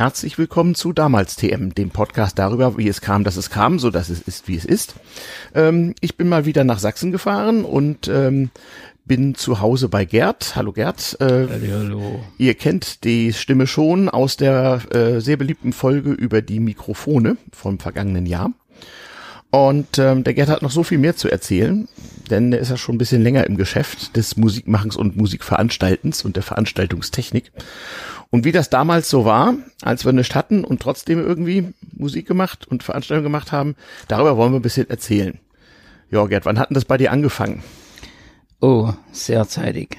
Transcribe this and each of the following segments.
Herzlich willkommen zu Damals TM, dem Podcast darüber, wie es kam, dass es kam, so dass es ist, wie es ist. Ähm, ich bin mal wieder nach Sachsen gefahren und ähm, bin zu Hause bei Gerd. Hallo Gerd. Äh, hallo. Ihr kennt die Stimme schon aus der äh, sehr beliebten Folge über die Mikrofone vom vergangenen Jahr. Und ähm, der Gerd hat noch so viel mehr zu erzählen, denn er ist ja schon ein bisschen länger im Geschäft des Musikmachens und Musikveranstaltens und der Veranstaltungstechnik. Und wie das damals so war, als wir nichts hatten und trotzdem irgendwie Musik gemacht und Veranstaltungen gemacht haben, darüber wollen wir ein bisschen erzählen. Ja, Gerd, wann hatten das bei dir angefangen? Oh, sehr zeitig.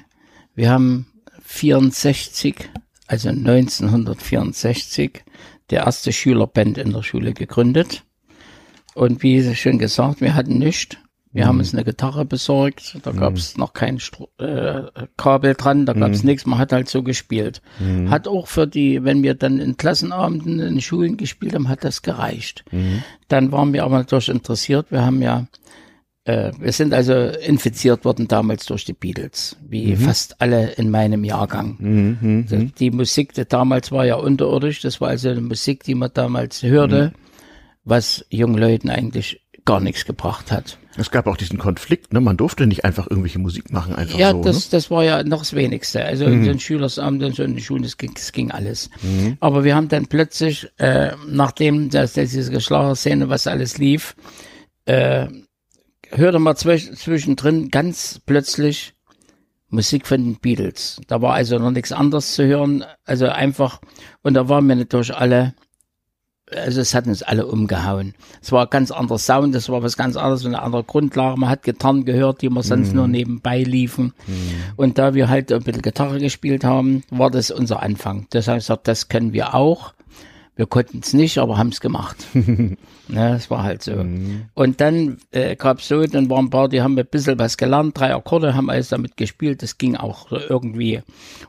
Wir haben 64, also 1964, der erste Schülerband in der Schule gegründet. Und wie schon gesagt, wir hatten nichts. Wir mhm. haben uns eine Gitarre besorgt, da gab es mhm. noch kein Stro äh, Kabel dran, da gab es mhm. nichts, man hat halt so gespielt. Mhm. Hat auch für die, wenn wir dann in Klassenabenden in Schulen gespielt haben, hat das gereicht. Mhm. Dann waren wir aber natürlich interessiert, wir haben ja, äh, wir sind also infiziert worden damals durch die Beatles, wie mhm. fast alle in meinem Jahrgang. Also die Musik, die damals war ja unterirdisch, das war also eine Musik, die man damals hörte was jungen Leuten eigentlich gar nichts gebracht hat. Es gab auch diesen Konflikt, ne? Man durfte nicht einfach irgendwelche Musik machen, einfach ja, so. Ja, das, ne? das war ja noch das Wenigste. Also mhm. in den Schülersamt und so in den Schulen, das ging, das ging alles. Mhm. Aber wir haben dann plötzlich, äh, nachdem dass, dass diese Geschlagerszene, was alles lief, äh, hörte man zwisch zwischendrin ganz plötzlich Musik von den Beatles. Da war also noch nichts anderes zu hören. Also einfach, und da waren wir natürlich alle also es hat uns alle umgehauen. Es war ein ganz anderer Sound, es war was ganz anderes, eine andere Grundlage. Man hat Gitarren gehört, die man sonst mm. nur nebenbei liefen. Mm. Und da wir halt ein bisschen Gitarre gespielt haben, war das unser Anfang. Das heißt, das können wir auch. Wir konnten es nicht, aber haben es gemacht. ne, das war halt so. Mm. Und dann äh, gab es so, dann waren ein paar, die haben ein bisschen was gelernt, drei Akkorde, haben alles damit gespielt, das ging auch irgendwie.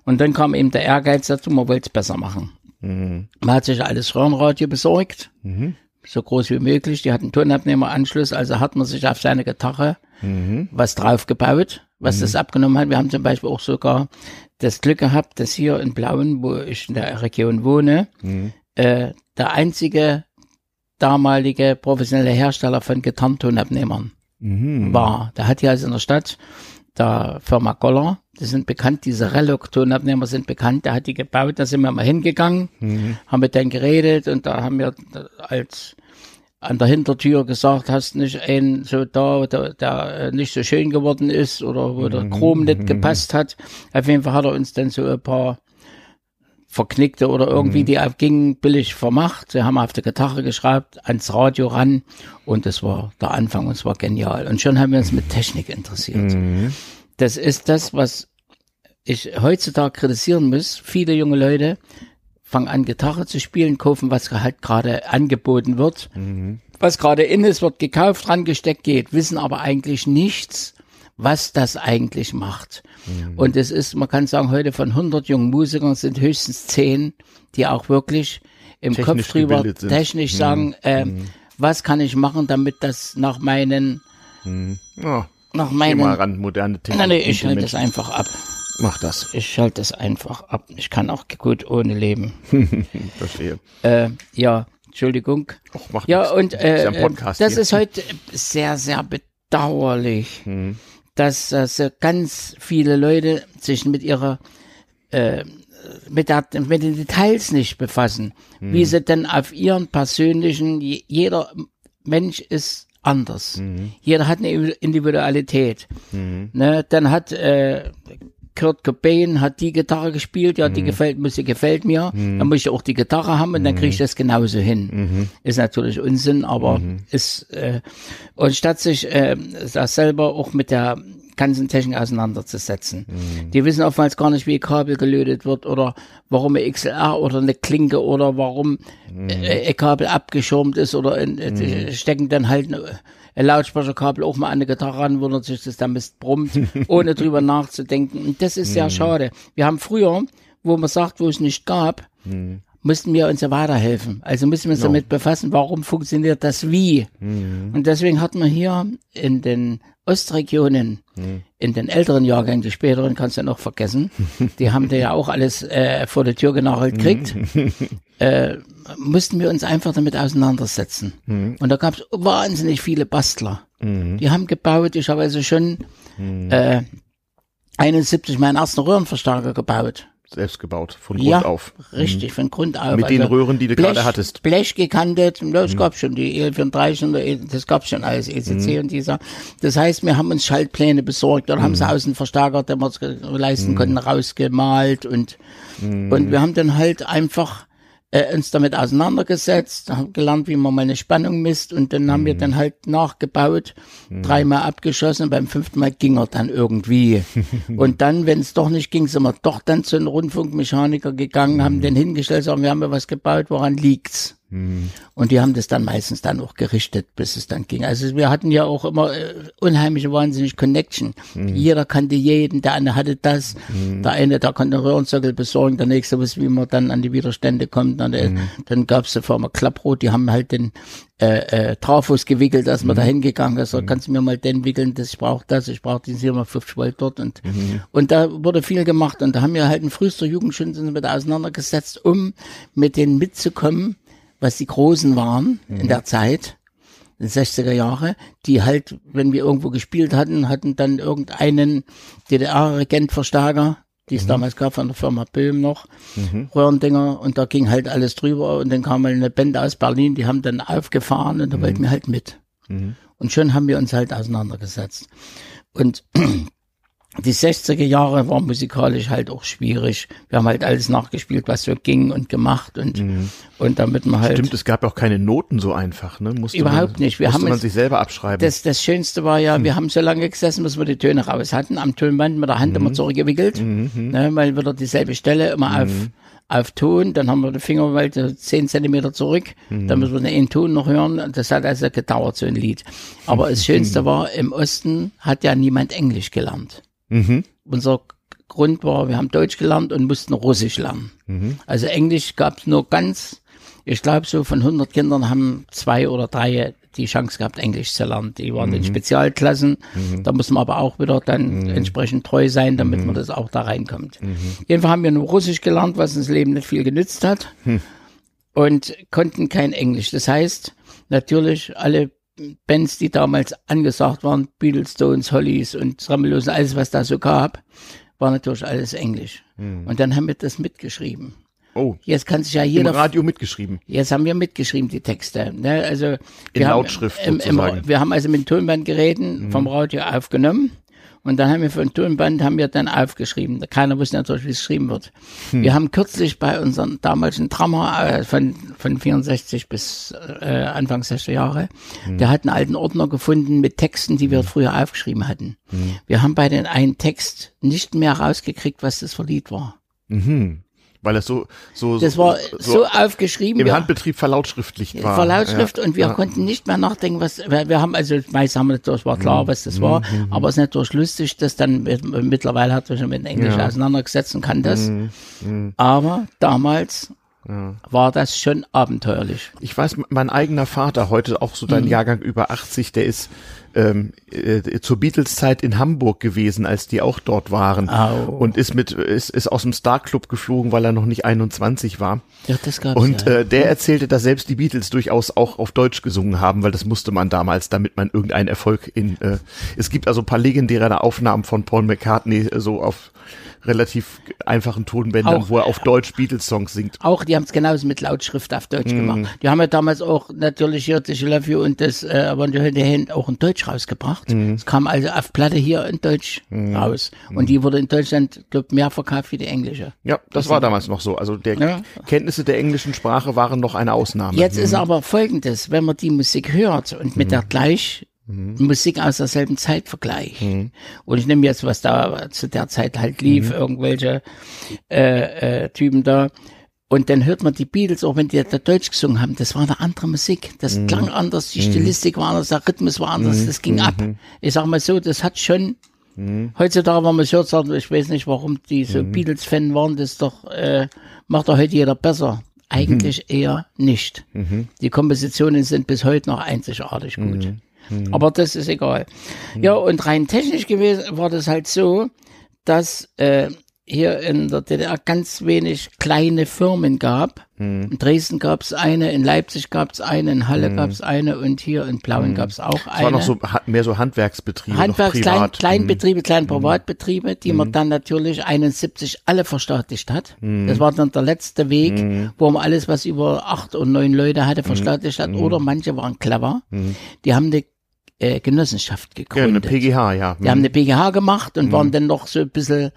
Und dann kam eben der Ehrgeiz dazu, man wollte es besser machen. Mhm. Man hat sich alles Röhrenradio besorgt, mhm. so groß wie möglich. Die hatten Tonabnehmeranschluss, also hat man sich auf seine Gitarre mhm. was draufgebaut, was das mhm. abgenommen hat. Wir haben zum Beispiel auch sogar das Glück gehabt, dass hier in Blauen, wo ich in der Region wohne, mhm. äh, der einzige damalige professionelle Hersteller von Gitarrentonabnehmern mhm. war. Da hat hier also in der Stadt der Firma Goller. Die sind bekannt, diese Relok-Tonabnehmer sind bekannt. Der hat die gebaut, da sind wir mal hingegangen, mhm. haben mit denen geredet und da haben wir als an der Hintertür gesagt, hast nicht einen so da, der, der nicht so schön geworden ist oder wo der Chrom nicht gepasst hat. Auf jeden Fall hat er uns dann so ein paar verknickte oder irgendwie, mhm. die gingen billig vermacht. Sie haben auf der Gitarre geschraubt, ans Radio ran und das war der Anfang und es war genial. Und schon haben wir uns mit Technik interessiert. Mhm. Das ist das, was ich heutzutage kritisieren muss. Viele junge Leute fangen an, Gitarre zu spielen, kaufen, was halt gerade angeboten wird. Mhm. Was gerade in ist, wird gekauft, rangesteckt, geht, wissen aber eigentlich nichts, was das eigentlich macht. Mhm. Und es ist, man kann sagen, heute von 100 jungen Musikern sind höchstens 10, die auch wirklich im technisch Kopf drüber technisch sagen, äh, mhm. was kann ich machen, damit das nach meinen, mhm. oh, nach meinen, ran, moderne Technik. Nein, nee, ich schalte das einfach ab. Mach das. Ich schalte das einfach ab. Ich kann auch gut ohne leben. Verstehe. Äh, ja, Entschuldigung. Och, macht ja, nichts. und äh, ist das hier. ist heute sehr, sehr bedauerlich. Hm dass äh, ganz viele Leute sich mit ihrer äh, mit, der, mit den Details nicht befassen, mhm. wie sie denn auf ihren persönlichen, jeder Mensch ist anders. Mhm. Jeder hat eine Individualität. Mhm. Ne, dann hat äh, Kurt Cobain hat die Gitarre gespielt, ja, die mhm. gefällt, Musik gefällt mir, mhm. dann muss ich auch die Gitarre haben und dann kriege ich mhm. das genauso hin. Mhm. Ist natürlich Unsinn, aber mhm. ist, äh, und statt sich äh, das selber auch mit der ganzen Technik auseinanderzusetzen. Mhm. Die wissen oftmals gar nicht, wie ein Kabel gelötet wird oder warum ein XLR oder eine Klinke oder warum mhm. äh, ein Kabel abgeschirmt ist oder in, äh, stecken dann halt ein Lautsprecherkabel auch mal an eine Gitarre ran, wundert sich, dass der Mist brummt, ohne drüber nachzudenken. Und das ist sehr mhm. schade. Wir haben früher, wo man sagt, wo es nicht gab, mhm. mussten wir uns ja weiterhelfen. Also müssen wir uns Genau. damit befassen, warum funktioniert das wie. Und deswegen hat man hier in den Ostregionen, in den älteren Jahrgängen, die späteren kannst du ja noch vergessen, die haben da ja auch alles äh, vor der Tür genagelt gekriegt, äh, mussten wir uns einfach damit auseinandersetzen. Und da gab es wahnsinnig viele Bastler. Die haben gebaut, ich habe also schon äh, 71 meinen ersten Röhrenverstärker gebaut. Selbst gebaut, von Grund Ja, auf. richtig, von Grund auf. Mit den Röhren, die du gerade hattest. Mhm. Blech gekantet, das gab's schon, die E34 und E- das gab's schon alles, ECC und dieser. Das heißt, wir haben uns Schaltpläne besorgt oder Mhm. haben sie Außenverstärker, den wir uns leisten konnten, rausgemalt und, Mhm. und wir haben dann halt einfach äh, uns damit auseinandergesetzt, haben gelernt, wie man mal eine Spannung misst und dann haben Mhm. wir dann halt nachgebaut, dreimal abgeschossen, beim fünften Mal ging er dann irgendwie. und dann, wenn es doch nicht ging, sind wir doch dann zu einem Rundfunkmechaniker gegangen, haben Mhm. den hingestellt, sagen, wir haben ja was gebaut, woran liegt's? Mhm. Und die haben das dann meistens dann auch gerichtet, bis es dann ging. Also wir hatten ja auch immer äh, unheimliche wahnsinnig Connection. Mhm. Jeder kannte jeden, der eine hatte das, der eine, der konnte einen Röhrensockel besorgen, der nächste wusste, wie man dann an die Widerstände kommt. Dann, äh, Mhm. dann gab's die Firma Klapprot, die haben halt den äh, äh, Trafos gewickelt, dass Mhm. man da hingegangen ist. So, kannst du mir mal den wickeln, das, ich brauche das, ich brauche den 750 Volt dort. Und, Mhm. und da wurde viel gemacht. Und da haben wir halt in frühester Jugend schon uns mit auseinandergesetzt, um mit denen mitzukommen, was die Großen waren in der Zeit, in den 60er Jahre, die halt, wenn wir irgendwo gespielt hatten, hatten dann irgendeinen DDR-Regentverstärker, die es damals gab von der Firma Böhm noch, Röhrendinger, und da ging halt alles drüber und dann kam mal eine Band aus Berlin, die haben dann aufgefahren und da wollten wir halt mit. Und schon haben wir uns halt auseinandergesetzt. Und die 60er Jahre waren musikalisch halt auch schwierig. Wir haben halt alles nachgespielt, was so ging und gemacht und, und damit man halt. Stimmt, es gab auch keine Noten so einfach, ne? Musste Überhaupt man, nicht. Wir musste haben man sich selber abschreiben. Das, das Schönste war ja, wir haben so lange gesessen, bis wir die Töne raus hatten, am Tonband mit der Hand immer zurückgewickelt, ne, weil wieder dieselbe Stelle immer auf, auf Ton, dann haben wir die Finger mal so zehn Zentimeter zurück, dann müssen wir den einen Ton noch hören, das hat also gedauert, so ein Lied. Aber das Schönste war, im Osten hat ja niemand Englisch gelernt. Mhm. Unser Grund war, wir haben Deutsch gelernt und mussten Russisch lernen. Mhm. Also Englisch gab es nur ganz, ich glaube so von 100 Kindern haben zwei oder drei die Chance gehabt, Englisch zu lernen. Die waren Mhm. in Spezialklassen, da muss man aber auch wieder dann entsprechend treu sein, damit Mhm. man das auch da reinkommt. Jedenfalls haben wir nur Russisch gelernt, was uns Leben nicht viel genützt hat Hm. und konnten kein Englisch. Das heißt, natürlich alle Bands, die damals angesagt waren, Beatles, Stones, Hollies und Tremelos, alles was da so gab, war natürlich alles Englisch. Und dann haben wir das mitgeschrieben. Oh, Jetzt kann sich ja im jeder Radio mitgeschrieben. Jetzt haben wir mitgeschrieben, die Texte. Ne? Also, wir In haben, Lautschrift im, im, sozusagen. Wir haben also mit Tonbandgeräten vom Radio aufgenommen. Und dann haben wir für ein Tonband haben wir dann aufgeschrieben. Keiner wusste natürlich, wie es geschrieben wird. Wir haben kürzlich bei unserem damaligen Drummer äh, von, von 64 bis äh, Anfang 60er Jahre, der hat einen alten Ordner gefunden mit Texten, die wir früher aufgeschrieben hatten. Wir haben bei den einen Text nicht mehr rausgekriegt, was das für Lied war. Mhm. Weil es so, so, Das war so, aufgeschrieben. im wir- Handbetrieb verlautschriftlicht war. Verlautschrift Ja. und wir Ja. konnten nicht mehr nachdenken, was wir, wir haben also meist haben wir natürlich war Mhm. klar, was das war, aber es ist natürlich lustig, dass dann mit- mittlerweile hat sich schon mit Englisch Ja. auseinandergesetzt und kann das. Mhm. Aber damals war das schon abenteuerlich. Ich weiß, mein eigener Vater, heute auch so Mhm. dein Jahrgang über 80, der ist ähm, äh, zur Beatles-Zeit in Hamburg gewesen, als die auch dort waren. Au. Und ist mit, ist, ist aus dem Star Club geflogen, weil er noch nicht 21 war. Ja, das gab's Und ja. äh, der erzählte, dass selbst die Beatles durchaus auch auf Deutsch gesungen haben, weil das musste man damals, damit man irgendeinen Erfolg in. Äh, es gibt also ein paar legendäre Aufnahmen von Paul McCartney äh, so auf relativ einfachen Tonbändern, Auch- wo er auf Deutsch Beatles-Songs singt. Auch, die haben es genauso mit Lautschrift auf Deutsch Mhm. gemacht. Die haben ja damals auch natürlich hier das I Love You und das äh, aber die Hand auch in Deutsch rausgebracht. Mhm. Es kam also auf Platte hier in Deutsch raus. Und die wurde in Deutschland, glaub, mehr verkauft wie die englische. Ja, das war damals noch so. Also der Ja. Kenntnisse der englischen Sprache waren noch eine Ausnahme. Jetzt ist aber folgendes, wenn man die Musik hört und mit Mhm. der gleich Musik aus derselben Zeit vergleicht. Und ich nehme jetzt, was da zu der Zeit halt lief, Mhm. irgendwelche äh, äh, Typen da. Und dann hört man die Beatles, auch wenn die da Deutsch gesungen haben, das war eine andere Musik. Das Mhm. klang anders, die Stilistik war anders, der Rhythmus war anders, das ging ab. Mhm. Ich sag mal so, das hat schon Heutzutage, wenn man es hört, sagt, man, ich weiß nicht, warum die so Mhm. Beatles-Fan waren, das doch, äh, macht doch heute jeder besser. eigentlich eher nicht. Die Kompositionen sind bis heute noch einzigartig gut. Aber das ist egal. Ja, und rein technisch gewesen war das halt so, dass äh, hier in der DDR ganz wenig kleine Firmen gab. In Dresden gab es eine, in Leipzig gab es eine, in Halle gab es eine und hier in Plauen gab es auch Es eine. war noch so mehr so Handwerksbetriebe, Handwerks, noch Klein, privat. Kleinbetriebe, kleine Privatbetriebe, die man dann natürlich 71 alle verstaatlicht hat. Das war dann der letzte Weg, wo man alles, was über acht und neun Leute hatte, verstaatlicht hat. Oder manche waren clever. Die haben eine äh, Genossenschaft ja, eine gegründet. PGH, ja. Die haben eine BGH gemacht und waren dann noch so ein bisschen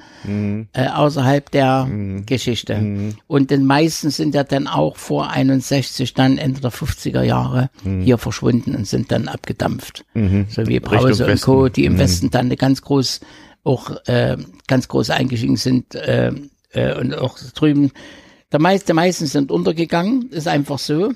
äh, außerhalb der Geschichte. Und den meisten sind ja dann auch vor 61, dann Ende der 50er Jahre hier verschwunden und sind dann abgedampft. So wie Brause und Co., die im Westen dann eine ganz groß, auch äh, ganz groß eingestiegen sind äh, äh, und auch drüben. Der meiste, meisten sind untergegangen, ist einfach so.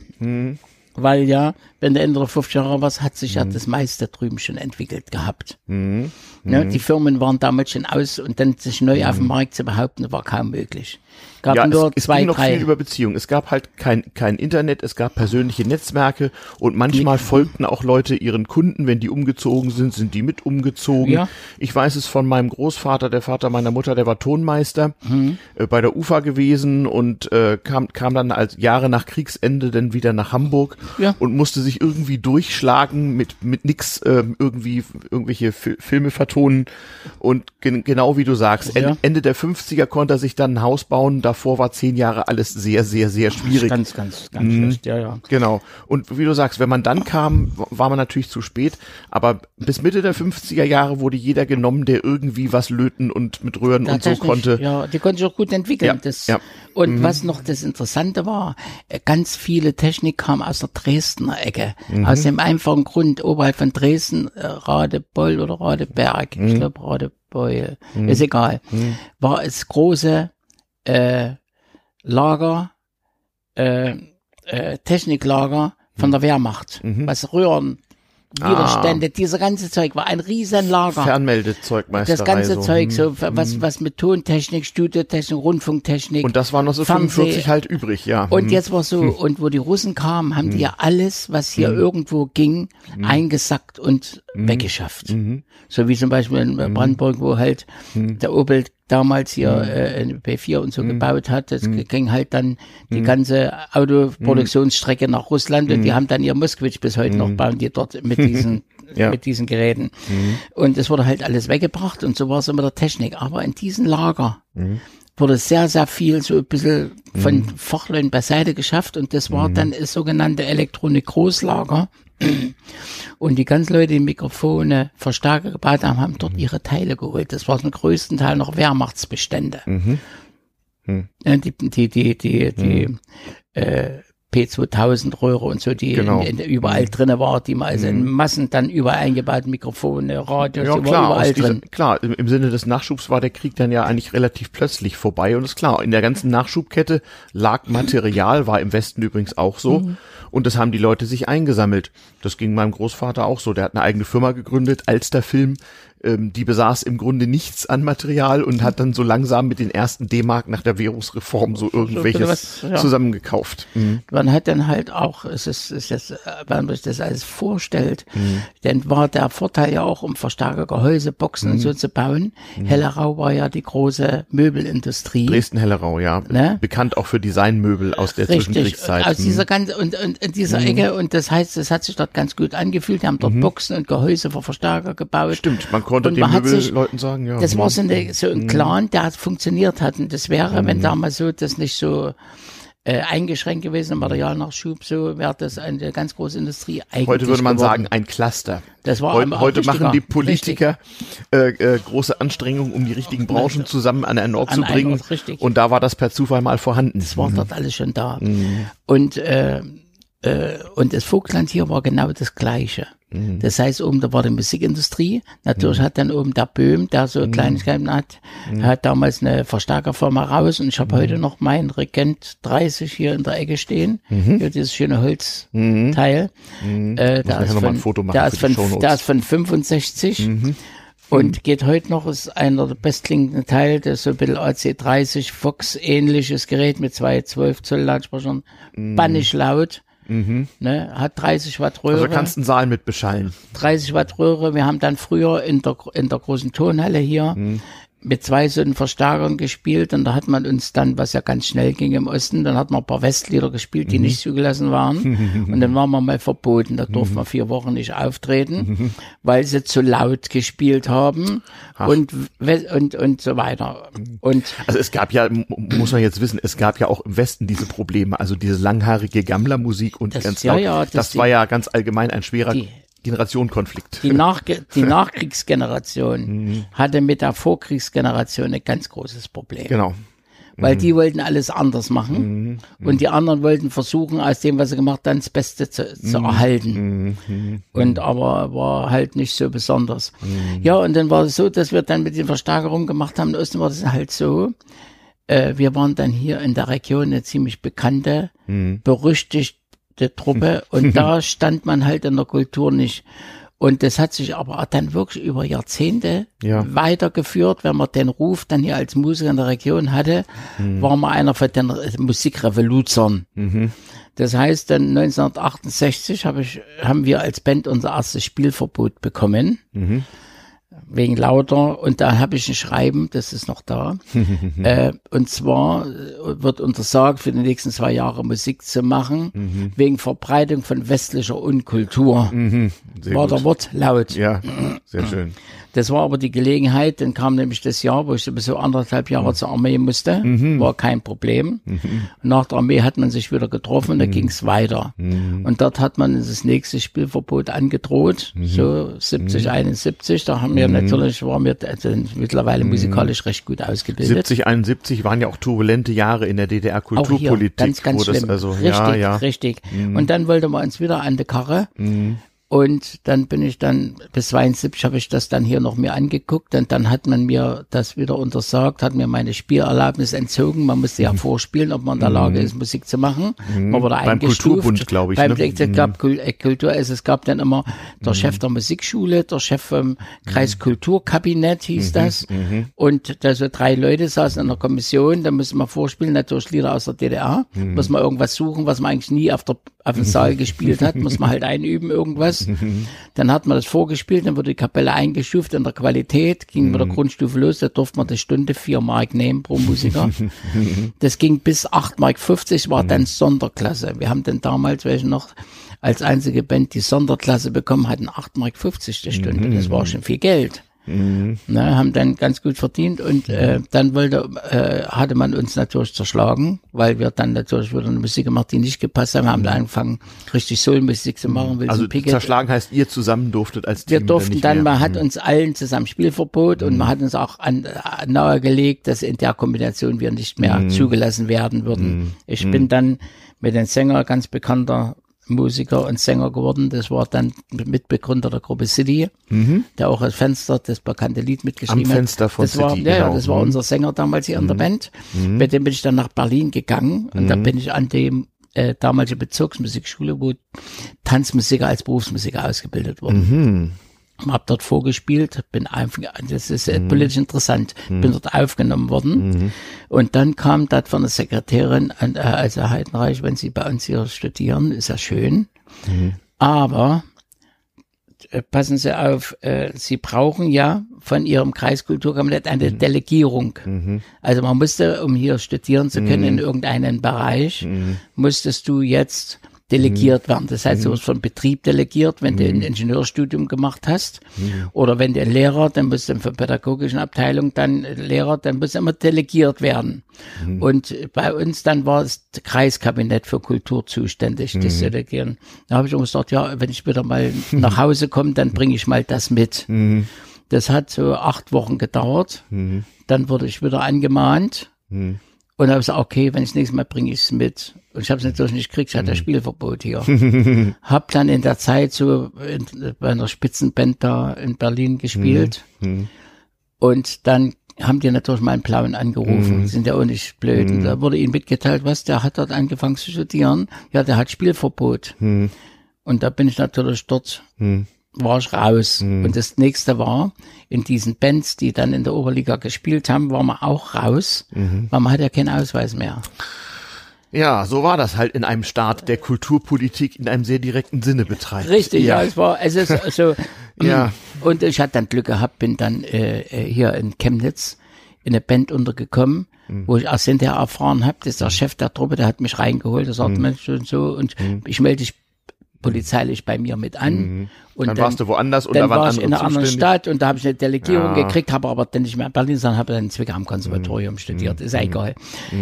Weil ja, wenn der 50 Jahre warst, hat sich ja das meiste drüben schon entwickelt gehabt. Ne, die Firmen waren damals schon aus und dann sich neu auf dem Markt zu behaupten, war kaum möglich. Gab Ja, nur es, es zwei, ging noch drei. viel über Beziehungen. Es gab halt kein, kein Internet, es gab persönliche Netzwerke und manchmal folgten auch Leute ihren Kunden, wenn die umgezogen sind, sind die mit umgezogen. Ja. Ich weiß es von meinem Großvater, der Vater meiner Mutter, der war Tonmeister Mhm. äh, bei der UFA gewesen und äh, kam, kam dann als Jahre nach Kriegsende dann wieder nach Hamburg Ja. und musste sich irgendwie durchschlagen mit, mit nix, ähm, irgendwie irgendwelche Fi Filme vertonen und gen genau wie du sagst, en Ja. Ende der 50er konnte er sich dann ein Haus bauen, davor war zehn Jahre alles sehr, sehr, sehr schwierig. Ganz, ganz, ganz Mhm. schlecht, ja, ja. Genau. Und wie du sagst, wenn man dann kam, war man natürlich zu spät. Aber bis Mitte der 50er Jahre wurde jeder genommen, der irgendwie was löten und mit Röhren und so konnte. Ja, die konnte sich auch gut entwickeln. Ja, das, ja. Mhm. Und was noch das Interessante war, äh, ganz viele Technik kam aus der Dresdner Ecke. Mhm. Aus dem einfachen Grund, oberhalb von Dresden, äh, Radebeul oder Radeberg, Mhm. ich glaube Radebeul, ist egal, war es große äh, Lager, äh, äh, Techniklager Mhm. von der Wehrmacht, was Röhren, Ah. Widerstände, dieser ganze Zeug war ein riesen Lager. Fernmeldezeugmeisterei. Das ganze so. Zeug, hm. so was, was mit Tontechnik, Studiotechnik, Rundfunktechnik. Und das war noch so Fernseh- 45 halt übrig, ja. Und Hm. jetzt war so, und wo die Russen kamen, haben die ja alles, was hier irgendwo ging, eingesackt und weggeschafft. So wie zum Beispiel in Brandenburg, wo halt der Opel damals hier äh, eine P4 und so gebaut hat. Das ging halt dann die ganze Autoproduktionsstrecke nach Russland und die haben dann ihr Moskwitsch bis heute noch, bauen die dort mit diesen Ja. mit diesen Geräten. Und es wurde halt alles weggebracht und so war es immer der Technik. Aber in diesem Lager wurde sehr, sehr viel so ein bisschen von Fachleuten beiseite geschafft und das war dann das sogenannte Elektronik-Großlager. Und die ganzen Leute, die Mikrofone, Verstärker gebaut haben, haben dort ihre Teile geholt. Das waren zum größten Teil noch Wehrmachtsbestände. Ja, die, die, die, die, die äh, P2000 Röhre und so, die Genau. in, in, überall drinne war, die mal also in Massen dann überall eingebaut, Mikrofone, Radios, Ja, klar, überall diesem, drin. klar, im, im Sinne des Nachschubs war der Krieg dann ja eigentlich relativ plötzlich vorbei und ist klar, in der ganzen Nachschubkette lag Material, war im Westen übrigens auch so Mhm. und das haben die Leute sich eingesammelt. Das ging meinem Großvater auch so, der hat eine eigene Firma gegründet, Alsterfilm, ähm, die besaß im Grunde nichts an Material und hat dann so langsam mit den ersten D-Mark nach der Währungsreform so irgendwelches was, ja. zusammengekauft. Mhm. Man hat dann halt auch, es ist, es ist, äh, wenn man sich das alles vorstellt, Mhm. dann war der Vorteil ja auch, um Verstärker, Gehäuse, Boxen Mhm. und so zu bauen. Hellerau war ja die große Möbelindustrie. Dresden-Hellerau, ja. Ne? Bekannt auch für Designmöbel aus der Richtig, Zwischenkriegszeit. aus Mhm. dieser ganzen und, und in dieser Ecke und das heißt, es hat sich dort ganz gut angefühlt. Die haben dort Boxen und Gehäuse für Verstärker gebaut. Mhm. Stimmt, man konnte Und den man hat sich- Möbelleuten sagen, ja. Das mhm. war so, eine, so ein Clan, der funktioniert hat. Und das wäre, wenn damals so das nicht so äh, eingeschränkt gewesen, im Materialnachschub, so wäre das eine ganz große Industrie eigentlich Heute würde man geworden. sagen, ein Cluster. Das war heute richtiger, machen die Politiker äh, äh, große Anstrengungen, um die richtigen Branchen zusammen an einen Ort An zu bringen. Ort. Und da war das per Zufall mal vorhanden. Das war dort alles schon da. Und, äh, äh, und das Vogtland hier war genau das Gleiche. Das heißt, oben da war die Musikindustrie. Natürlich hat dann oben der Böhm, der so Kleinigkeiten hat, hat damals eine Verstärkerfirma raus und ich habe heute noch meinen Regent 30 hier in der Ecke stehen. Hier dieses schöne Holzteil. Äh, nachher ist von, für ist von, der ist von 65. Und geht heute noch, ist einer der bestklingenden Teile, das ist so ein bisschen AC30 Fox ähnliches Gerät mit zwei 12 Zoll Lautsprechern, bannig laut. Ne, hat 30 Watt Röhre. Also kannst einen Saal mit beschallen. 30 Watt Röhre. Wir haben dann früher in der, in der großen Tonhalle hier mit zwei so einen Verstärkern gespielt und da hat man uns dann, was ja ganz schnell ging im Osten, dann hat man ein paar Westlieder gespielt, die nicht zugelassen waren. Und dann waren wir mal verboten, da durften wir vier Wochen nicht auftreten, weil sie zu laut gespielt haben und, und, und so weiter. Und Also es gab ja, muss man jetzt wissen, es gab ja auch im Westen diese Probleme, also diese langhaarige Gammlermusik und Das- ganz ja, laut. ja, das, das war die- ja ganz allgemein ein schwerer die- Generationenkonflikt. die, Nachge die Nachkriegsgeneration hatte mit der Vorkriegsgeneration ein ganz großes Problem. Genau. weil die wollten alles anders machen und die anderen wollten versuchen, aus dem, was sie gemacht haben, das Beste zu, zu erhalten. Und aber war halt nicht so besonders. Ja, und dann war es so, dass wir dann mit den Verstärkerungen gemacht haben. In Osten war das halt so, äh, wir waren dann hier in der Region eine ziemlich bekannte, berüchtigte Truppe und da stand man halt in der Kultur nicht. Und das hat sich aber dann wirklich über Jahrzehnte Ja. weitergeführt. Wenn man den Ruf dann hier als Musiker in der Region hatte, war man einer von den Musikrevoluzern. Das heißt, dann 1968 hab ich, haben wir als Band unser erstes Spielverbot bekommen. Wegen lauter. Und da habe ich ein Schreiben, das ist noch da. äh, und zwar äh, wird untersagt, für die nächsten zwei Jahre Musik zu machen, wegen Verbreitung von westlicher Unkultur. Sehr War gut. der Wortlaut. Ja, sehr schön. Das war aber die Gelegenheit, dann kam nämlich das Jahr, wo ich sowieso anderthalb Jahre zur Armee musste, war kein Problem. Nach der Armee hat man sich wieder getroffen und da ging's weiter. Und dort hat man das nächste Spielverbot angedroht, so 70, 71. Da haben wir natürlich, waren wir also mittlerweile musikalisch recht gut ausgebildet. 70, 71 waren ja auch turbulente Jahre in der DDR-Kulturpolitik. ganz, ganz wo das schlimm. also, richtig, ja, ja. richtig. Und dann wollte man uns wieder an die Karre. Und dann bin ich dann, bis 72 habe ich das dann hier noch mir angeguckt und dann hat man mir das wieder untersagt, hat mir meine Spielerlaubnis entzogen. Man musste ja vorspielen, ob man in der Lage ist, Musik zu machen. Man wurde Mhm. Beim eingestuft. Kulturbund, glaube ich, Beim, ne? es gab äh, Kultur, also es gab dann immer der Chef der Musikschule, der Chef vom Kreiskulturkabinett hieß das. Und da so drei Leute saßen in der Kommission, da musste man vorspielen, natürlich Lieder aus der DDR. Muss man irgendwas suchen, was man eigentlich nie auf der auf dem Saal gespielt hat, muss man halt einüben irgendwas. Dann hat man das vorgespielt, dann wurde die Kapelle eingestuft in der Qualität, ging mit der Grundstufe los, da durfte man die Stunde vier Mark nehmen pro Musiker. Das ging bis acht Mark 50, war dann Sonderklasse. Wir haben dann damals, welche noch, als einzige Band die Sonderklasse bekommen, hatten acht Mark 50 die Stunde. Das war schon viel Geld. Ne, haben dann ganz gut verdient und äh, dann wollte, äh, hatte man uns natürlich zerschlagen, weil wir dann natürlich wieder eine Musik gemacht, die nicht gepasst haben. Wir haben dann angefangen, richtig Soul-Musik zu machen. Wilson Also Pickett. zerschlagen heißt, ihr zusammen durftet als Team Wir durften dann, mehr. man hat uns allen zusammen Spielverbot und man hat uns auch an, äh, nahegelegt, dass in der Kombination wir nicht mehr zugelassen werden würden. Ich bin dann mit dem Sänger, ganz bekannter Musiker und Sänger geworden. Das war dann Mitbegründer der Gruppe City, der auch als Fenster das bekannte Lied mitgeschrieben Am Fenster hat. von das war, City, ja, ja, genau. das war Mhm. unser Sänger damals hier in der Band. Mit dem bin ich dann nach Berlin gegangen und da bin ich an dem äh, damalige Bezirksmusikschule, wo Tanzmusiker als Berufsmusiker ausgebildet wurden. Hab dort vorgespielt, bin einfach, das ist äh, politisch interessant, bin dort aufgenommen worden. Und dann kam das von der Sekretärin, an, äh, also Heidenreich, wenn Sie bei uns hier studieren, ist ja schön. Aber äh, passen Sie auf, äh, Sie brauchen ja von Ihrem Kreiskulturkabinett eine Delegierung. Also man musste, um hier studieren zu können in irgendeinem Bereich, musstest du jetzt delegiert werden. Das heißt, du wirst vom Betrieb delegiert, wenn du ein Ingenieurstudium gemacht hast. Oder wenn du ein Lehrer, dann musst du von pädagogischen Abteilung dann Lehrer, dann musst du immer delegiert werden. Und bei uns dann war das Kreiskabinett für Kultur zuständig, das Delegieren. Da habe ich immer gesagt, ja, wenn ich wieder mal nach Hause komme, dann bringe ich mal das mit. Das hat so acht Wochen gedauert. Dann wurde ich wieder angemahnt. Und habe gesagt, okay, wenn ich nächstes Mal bringe ich es mit. Und ich habe es natürlich nicht gekriegt, ich hatte das Spielverbot hier. hab dann in der Zeit so in, bei einer Spitzenband da in Berlin gespielt. Und dann haben die natürlich meinen Blauen angerufen, sind ja auch nicht blöd. Und da wurde ihnen mitgeteilt, was, der hat dort angefangen zu studieren. Ja, der hat Spielverbot. Und da bin ich natürlich dort war ich raus. Mhm. Und das nächste war, in diesen Bands, die dann in der Oberliga gespielt haben, war man auch raus, Mhm. weil man hat ja keinen Ausweis mehr. Ja, so war das halt in einem Staat, der Kulturpolitik in einem sehr direkten Sinne betreibt. Richtig, ja, ja. es war, es ist so, Ja. und ich hatte dann Glück gehabt, bin dann äh, äh, hier in Chemnitz in eine Band untergekommen, Mhm. wo ich erst hinterher erfahren habe, das ist der Chef der Truppe, der hat mich reingeholt, der Mhm. sagt, Mensch, so und so, und ich melde dich polizeilich bei mir mit an. Und Mhm. Dann warst du woanders und da dann war ich in einer anderen. Stadt und da habe ich eine Delegierung Ja. gekriegt, habe aber dann nicht mehr in Berlin, sondern habe dann in Zwickau am Konservatorium Mhm. studiert. Ist ja egal.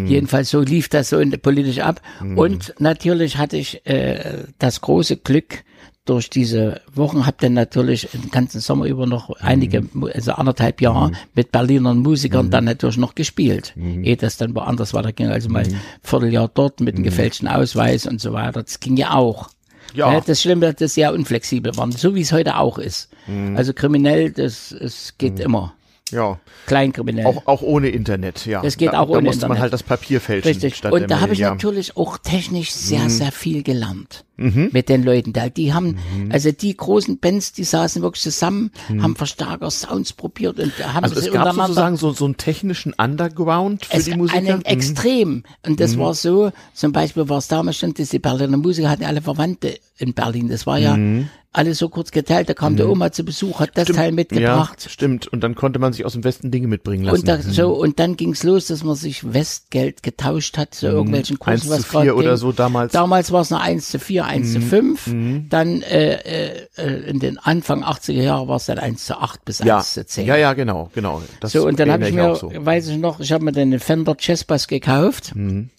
Jedenfalls so lief das so in, politisch ab. Mhm. Und natürlich hatte ich äh, das große Glück, durch diese Wochen habe dann natürlich den ganzen Sommer über noch einige, Mhm. Mu- also anderthalb Jahre mit Berliner Musikern dann natürlich noch gespielt. Ehe das dann woanders weiterging, also mal ein Vierteljahr dort mit einem gefälschten Ausweis und so weiter. Das ging ja auch. Ja. Das Schlimme, dass das sehr unflexibel war, so wie es heute auch ist. Also kriminell, das, es geht immer. Ja, Kleinkriminell. auch, auch ohne Internet, ja. Das geht da, auch da ohne musste man Internet. halt das Papier fälschen. Richtig. Und da habe ich ja. Mhm. natürlich auch technisch sehr, sehr viel gelernt mit den Leuten da. Die haben, also die großen Bands, die saßen wirklich zusammen, haben Verstärker, Sounds probiert und haben Mhm. Also es gab sozusagen so, so einen technischen Underground für es die Musiker. einen Mhm. extrem. Und das war so, zum Beispiel war es damals schon, dass die Berliner Musiker hatten alle Verwandte in Berlin. Das war ja alles so kurz geteilt. Da kam die Oma zu Besuch, hat das Teil mitgebracht. Ja, stimmt. Und dann konnte man sich aus dem Westen Dinge mitbringen lassen. Und, da, so, und dann ging's los, dass man sich Westgeld getauscht hat zu irgendwelchen Kursen. Eins was zu grad vier oder ging. so damals. Damals war es noch 1 zu 4, 1 zu 5. Dann äh, äh, äh, in den Anfang 80er Jahre war es dann 1 zu 8 bis ja. 1 zu 10. ja, ja, genau, genau. Das So, und dann habe ich mir, so. weiß ich noch, ich habe mir dann den Fender Jazzbass gekauft. Mhm.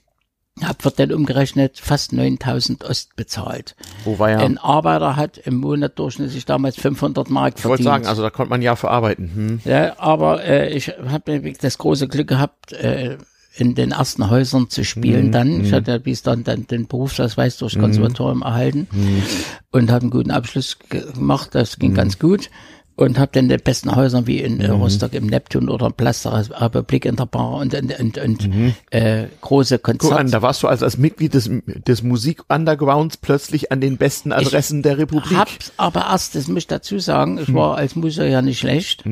Hab für den umgerechnet fast 9000 Ost bezahlt. Wo war ja, Ein Arbeiter hat im Monat durchschnittlich damals 500 Mark ich wollte verdient. sagen, also da konnte man ja verarbeiten. Hm. Ja, aber äh, ich habe das große Glück gehabt, äh, in den ersten Häusern zu spielen Mhm. dann. Ich hatte bis dann, dann den Berufsausweis durch Konservatorium erhalten Mhm. und habe einen guten Abschluss gemacht. Das ging ganz gut. Und habe dann den besten Häusern wie in Mhm. Rostock im Neptun oder Plaster Republik in der Bar und, und, und, und äh, große Mhm. Guck an, Konzerte. da warst du also als Mitglied des, des Musik-Undergrounds plötzlich an den besten Adressen der Republik. Mhm. Hab's aber erst, das muss ich dazu sagen, ich war als Musiker ja nicht schlecht.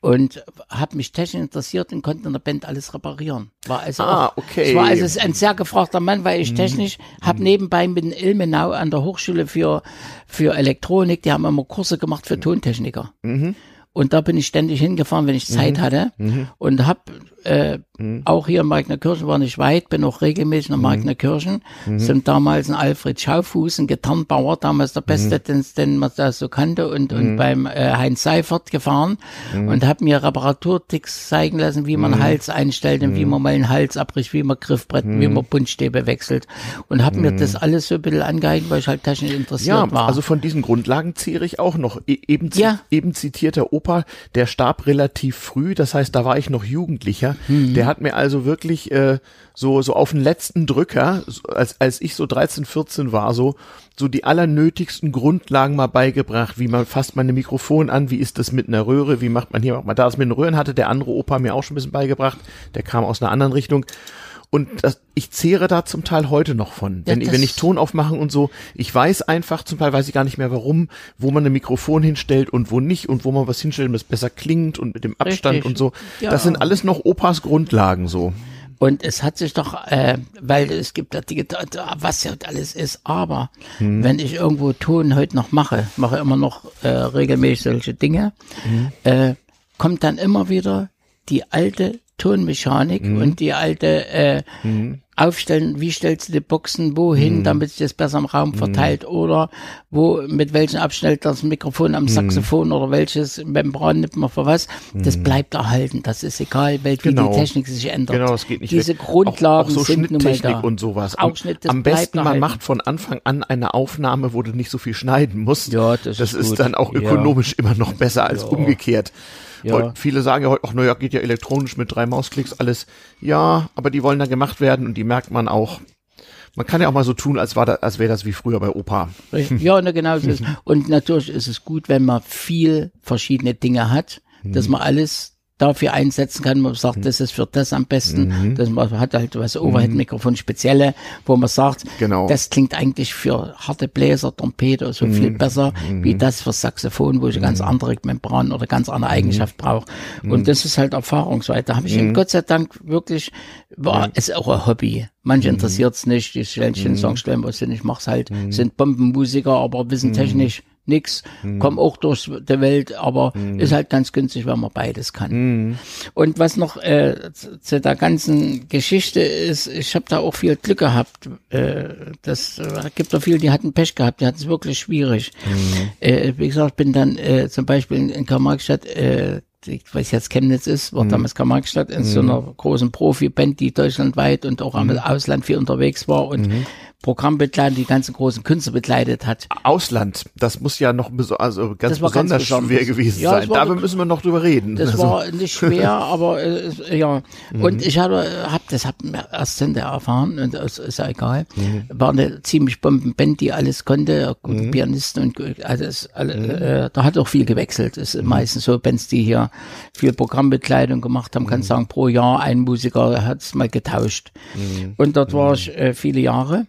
Und habe mich technisch interessiert und konnte in der Band alles reparieren. War also Ah, auch, okay. Mhm. Ich war also ein sehr gefragter Mann, weil ich technisch habe nebenbei mit in Ilmenau an der Hochschule für für Elektronik, die haben immer Kurse gemacht für Tontechniker. Mhm. Und da bin ich ständig hingefahren, wenn ich Zeit hatte und habe äh, Mhm. auch hier in Marknerkirchen war nicht weit, bin auch regelmäßig nach Marknerkirchen. Mhm. Sind damals ein Alfred Schaufuß, ein Gitarrenbauer, damals der Beste, Mhm. den, den man da so kannte und, und beim äh, Heinz Seifert gefahren und habe mir Reparaturticks zeigen lassen, wie Mhm. man Hals einstellt und wie man mal einen Hals abbricht, wie man Griffbrett, Mhm. wie man Buntstäbe wechselt und habe mir das alles so ein bisschen angeeignet, weil ich halt technisch interessiert Ja, war. also von diesen Grundlagen zehre ich auch noch. E eben, Ja. eben zitierter Opa, der starb relativ früh, das heißt, da war ich noch Jugendlicher. Mhm. Der hat mir also wirklich äh, so so auf den letzten Drücker, als als ich so 13, 14 war, so so die allernötigsten Grundlagen mal beigebracht, wie man fasst man ein Mikrofon an, wie ist das mit einer Röhre, wie macht man hier, macht man da. Das mit den Röhren hatte der andere Opa mir auch schon ein bisschen beigebracht. Der kam aus einer anderen Richtung. Und das, ich zehre da zum Teil heute noch von. Ja, Wenn, wenn ich Ton aufmachen und so, ich weiß einfach, zum Teil weiß ich gar nicht mehr warum, wo man ein Mikrofon hinstellt und wo nicht und wo man was hinstellt, damit es besser klingt und mit dem Abstand Richtig. und so. Ja. Das sind alles noch Opas Grundlagen so. Und es hat sich doch, äh, weil es gibt ja die, was ja alles ist, aber Hm. wenn ich irgendwo Ton heute noch mache, mache immer noch äh, regelmäßig solche Dinge, Hm. äh, kommt dann immer wieder die alte Tonmechanik Hm. und die alte äh, Aufstellen, wie stellst du die Boxen wohin, Hm. damit sich das besser im Raum verteilt oder wo, mit welchem Abschnitt das Mikrofon am Saxophon oder welches Membran nimmt man für was, das bleibt erhalten. Das ist egal, weil. Genau. die Technik sich ändert. Genau, das geht nicht Diese weg. Grundlagen auch, auch so sind nun mal da. und sowas. Am, Schnitt, am besten, man erhalten. macht von Anfang an eine Aufnahme, wo du nicht so viel schneiden musst. Ja, das das ist ist dann auch Ja. ökonomisch immer noch besser als umgekehrt. Ja. Viele sagen ja heute, ach naja, geht ja elektronisch mit drei Mausklicks alles. Ja, aber die wollen dann gemacht werden und die merkt man auch. Man kann ja auch mal so tun, als war das, als wäre das wie früher bei Opa. Ja, genau so ist. Und natürlich ist es gut, wenn man viel verschiedene Dinge hat, dass man alles dafür einsetzen kann. Man sagt, das ist für das am besten. Mhm. Das, man hat halt was Overhead-Mikrofon spezielle, wo man sagt, genau. das klingt eigentlich für harte Bläser, Trompete so mhm. viel besser, mhm. wie das für Saxophon, wo ich eine ganz mhm. andere Membran oder ganz andere Eigenschaft mhm. brauche. Und das ist halt Erfahrungsweise. Da habe ich mhm. Gott sei Dank wirklich, war es auch ein Hobby. Manche mhm. interessiert's nicht, die stellen mhm. Song stellen, was ich mach's halt, mhm. sind Bombenmusiker, aber wissen technisch nix, mhm. kommen auch durch die Welt, aber mhm. ist halt ganz günstig, wenn man beides kann. Mhm. Und was noch äh, zu der ganzen Geschichte ist, ich habe da auch viel Glück gehabt. Äh, das äh, gibt auch viele, die hatten Pech gehabt, die hatten es wirklich schwierig. Mhm. Äh, wie gesagt, bin dann äh, zum Beispiel in, in Karl-Marx-Stadt äh, ich weiß jetzt Chemnitz ist, war mhm. damals Karl-Marx-Stadt in mhm. so einer großen Profi-Band, die deutschlandweit und auch mhm. im Ausland viel unterwegs war und mhm. Programmbegleiter, die ganzen großen Künstler begleitet hat. Ausland, das muss ja noch also ganz besonders ganz schwer gewesen ja, sein. Darüber müssen wir noch drüber reden. Das also. war nicht schwer, aber äh, ja. Mhm. Und ich habe, hab, das hab erst hinterher erfahren und das ist ja egal. Mhm. War eine ziemlich Bombenband, die alles konnte, gute mhm. Pianisten und alles, alle, mhm. äh, da hat auch viel gewechselt. Es ist mhm. meistens so Bands, die hier viel Programmbekleidung gemacht haben, kann mhm. sagen, pro Jahr ein Musiker hat es mal getauscht. Und dort war ich äh, viele Jahre.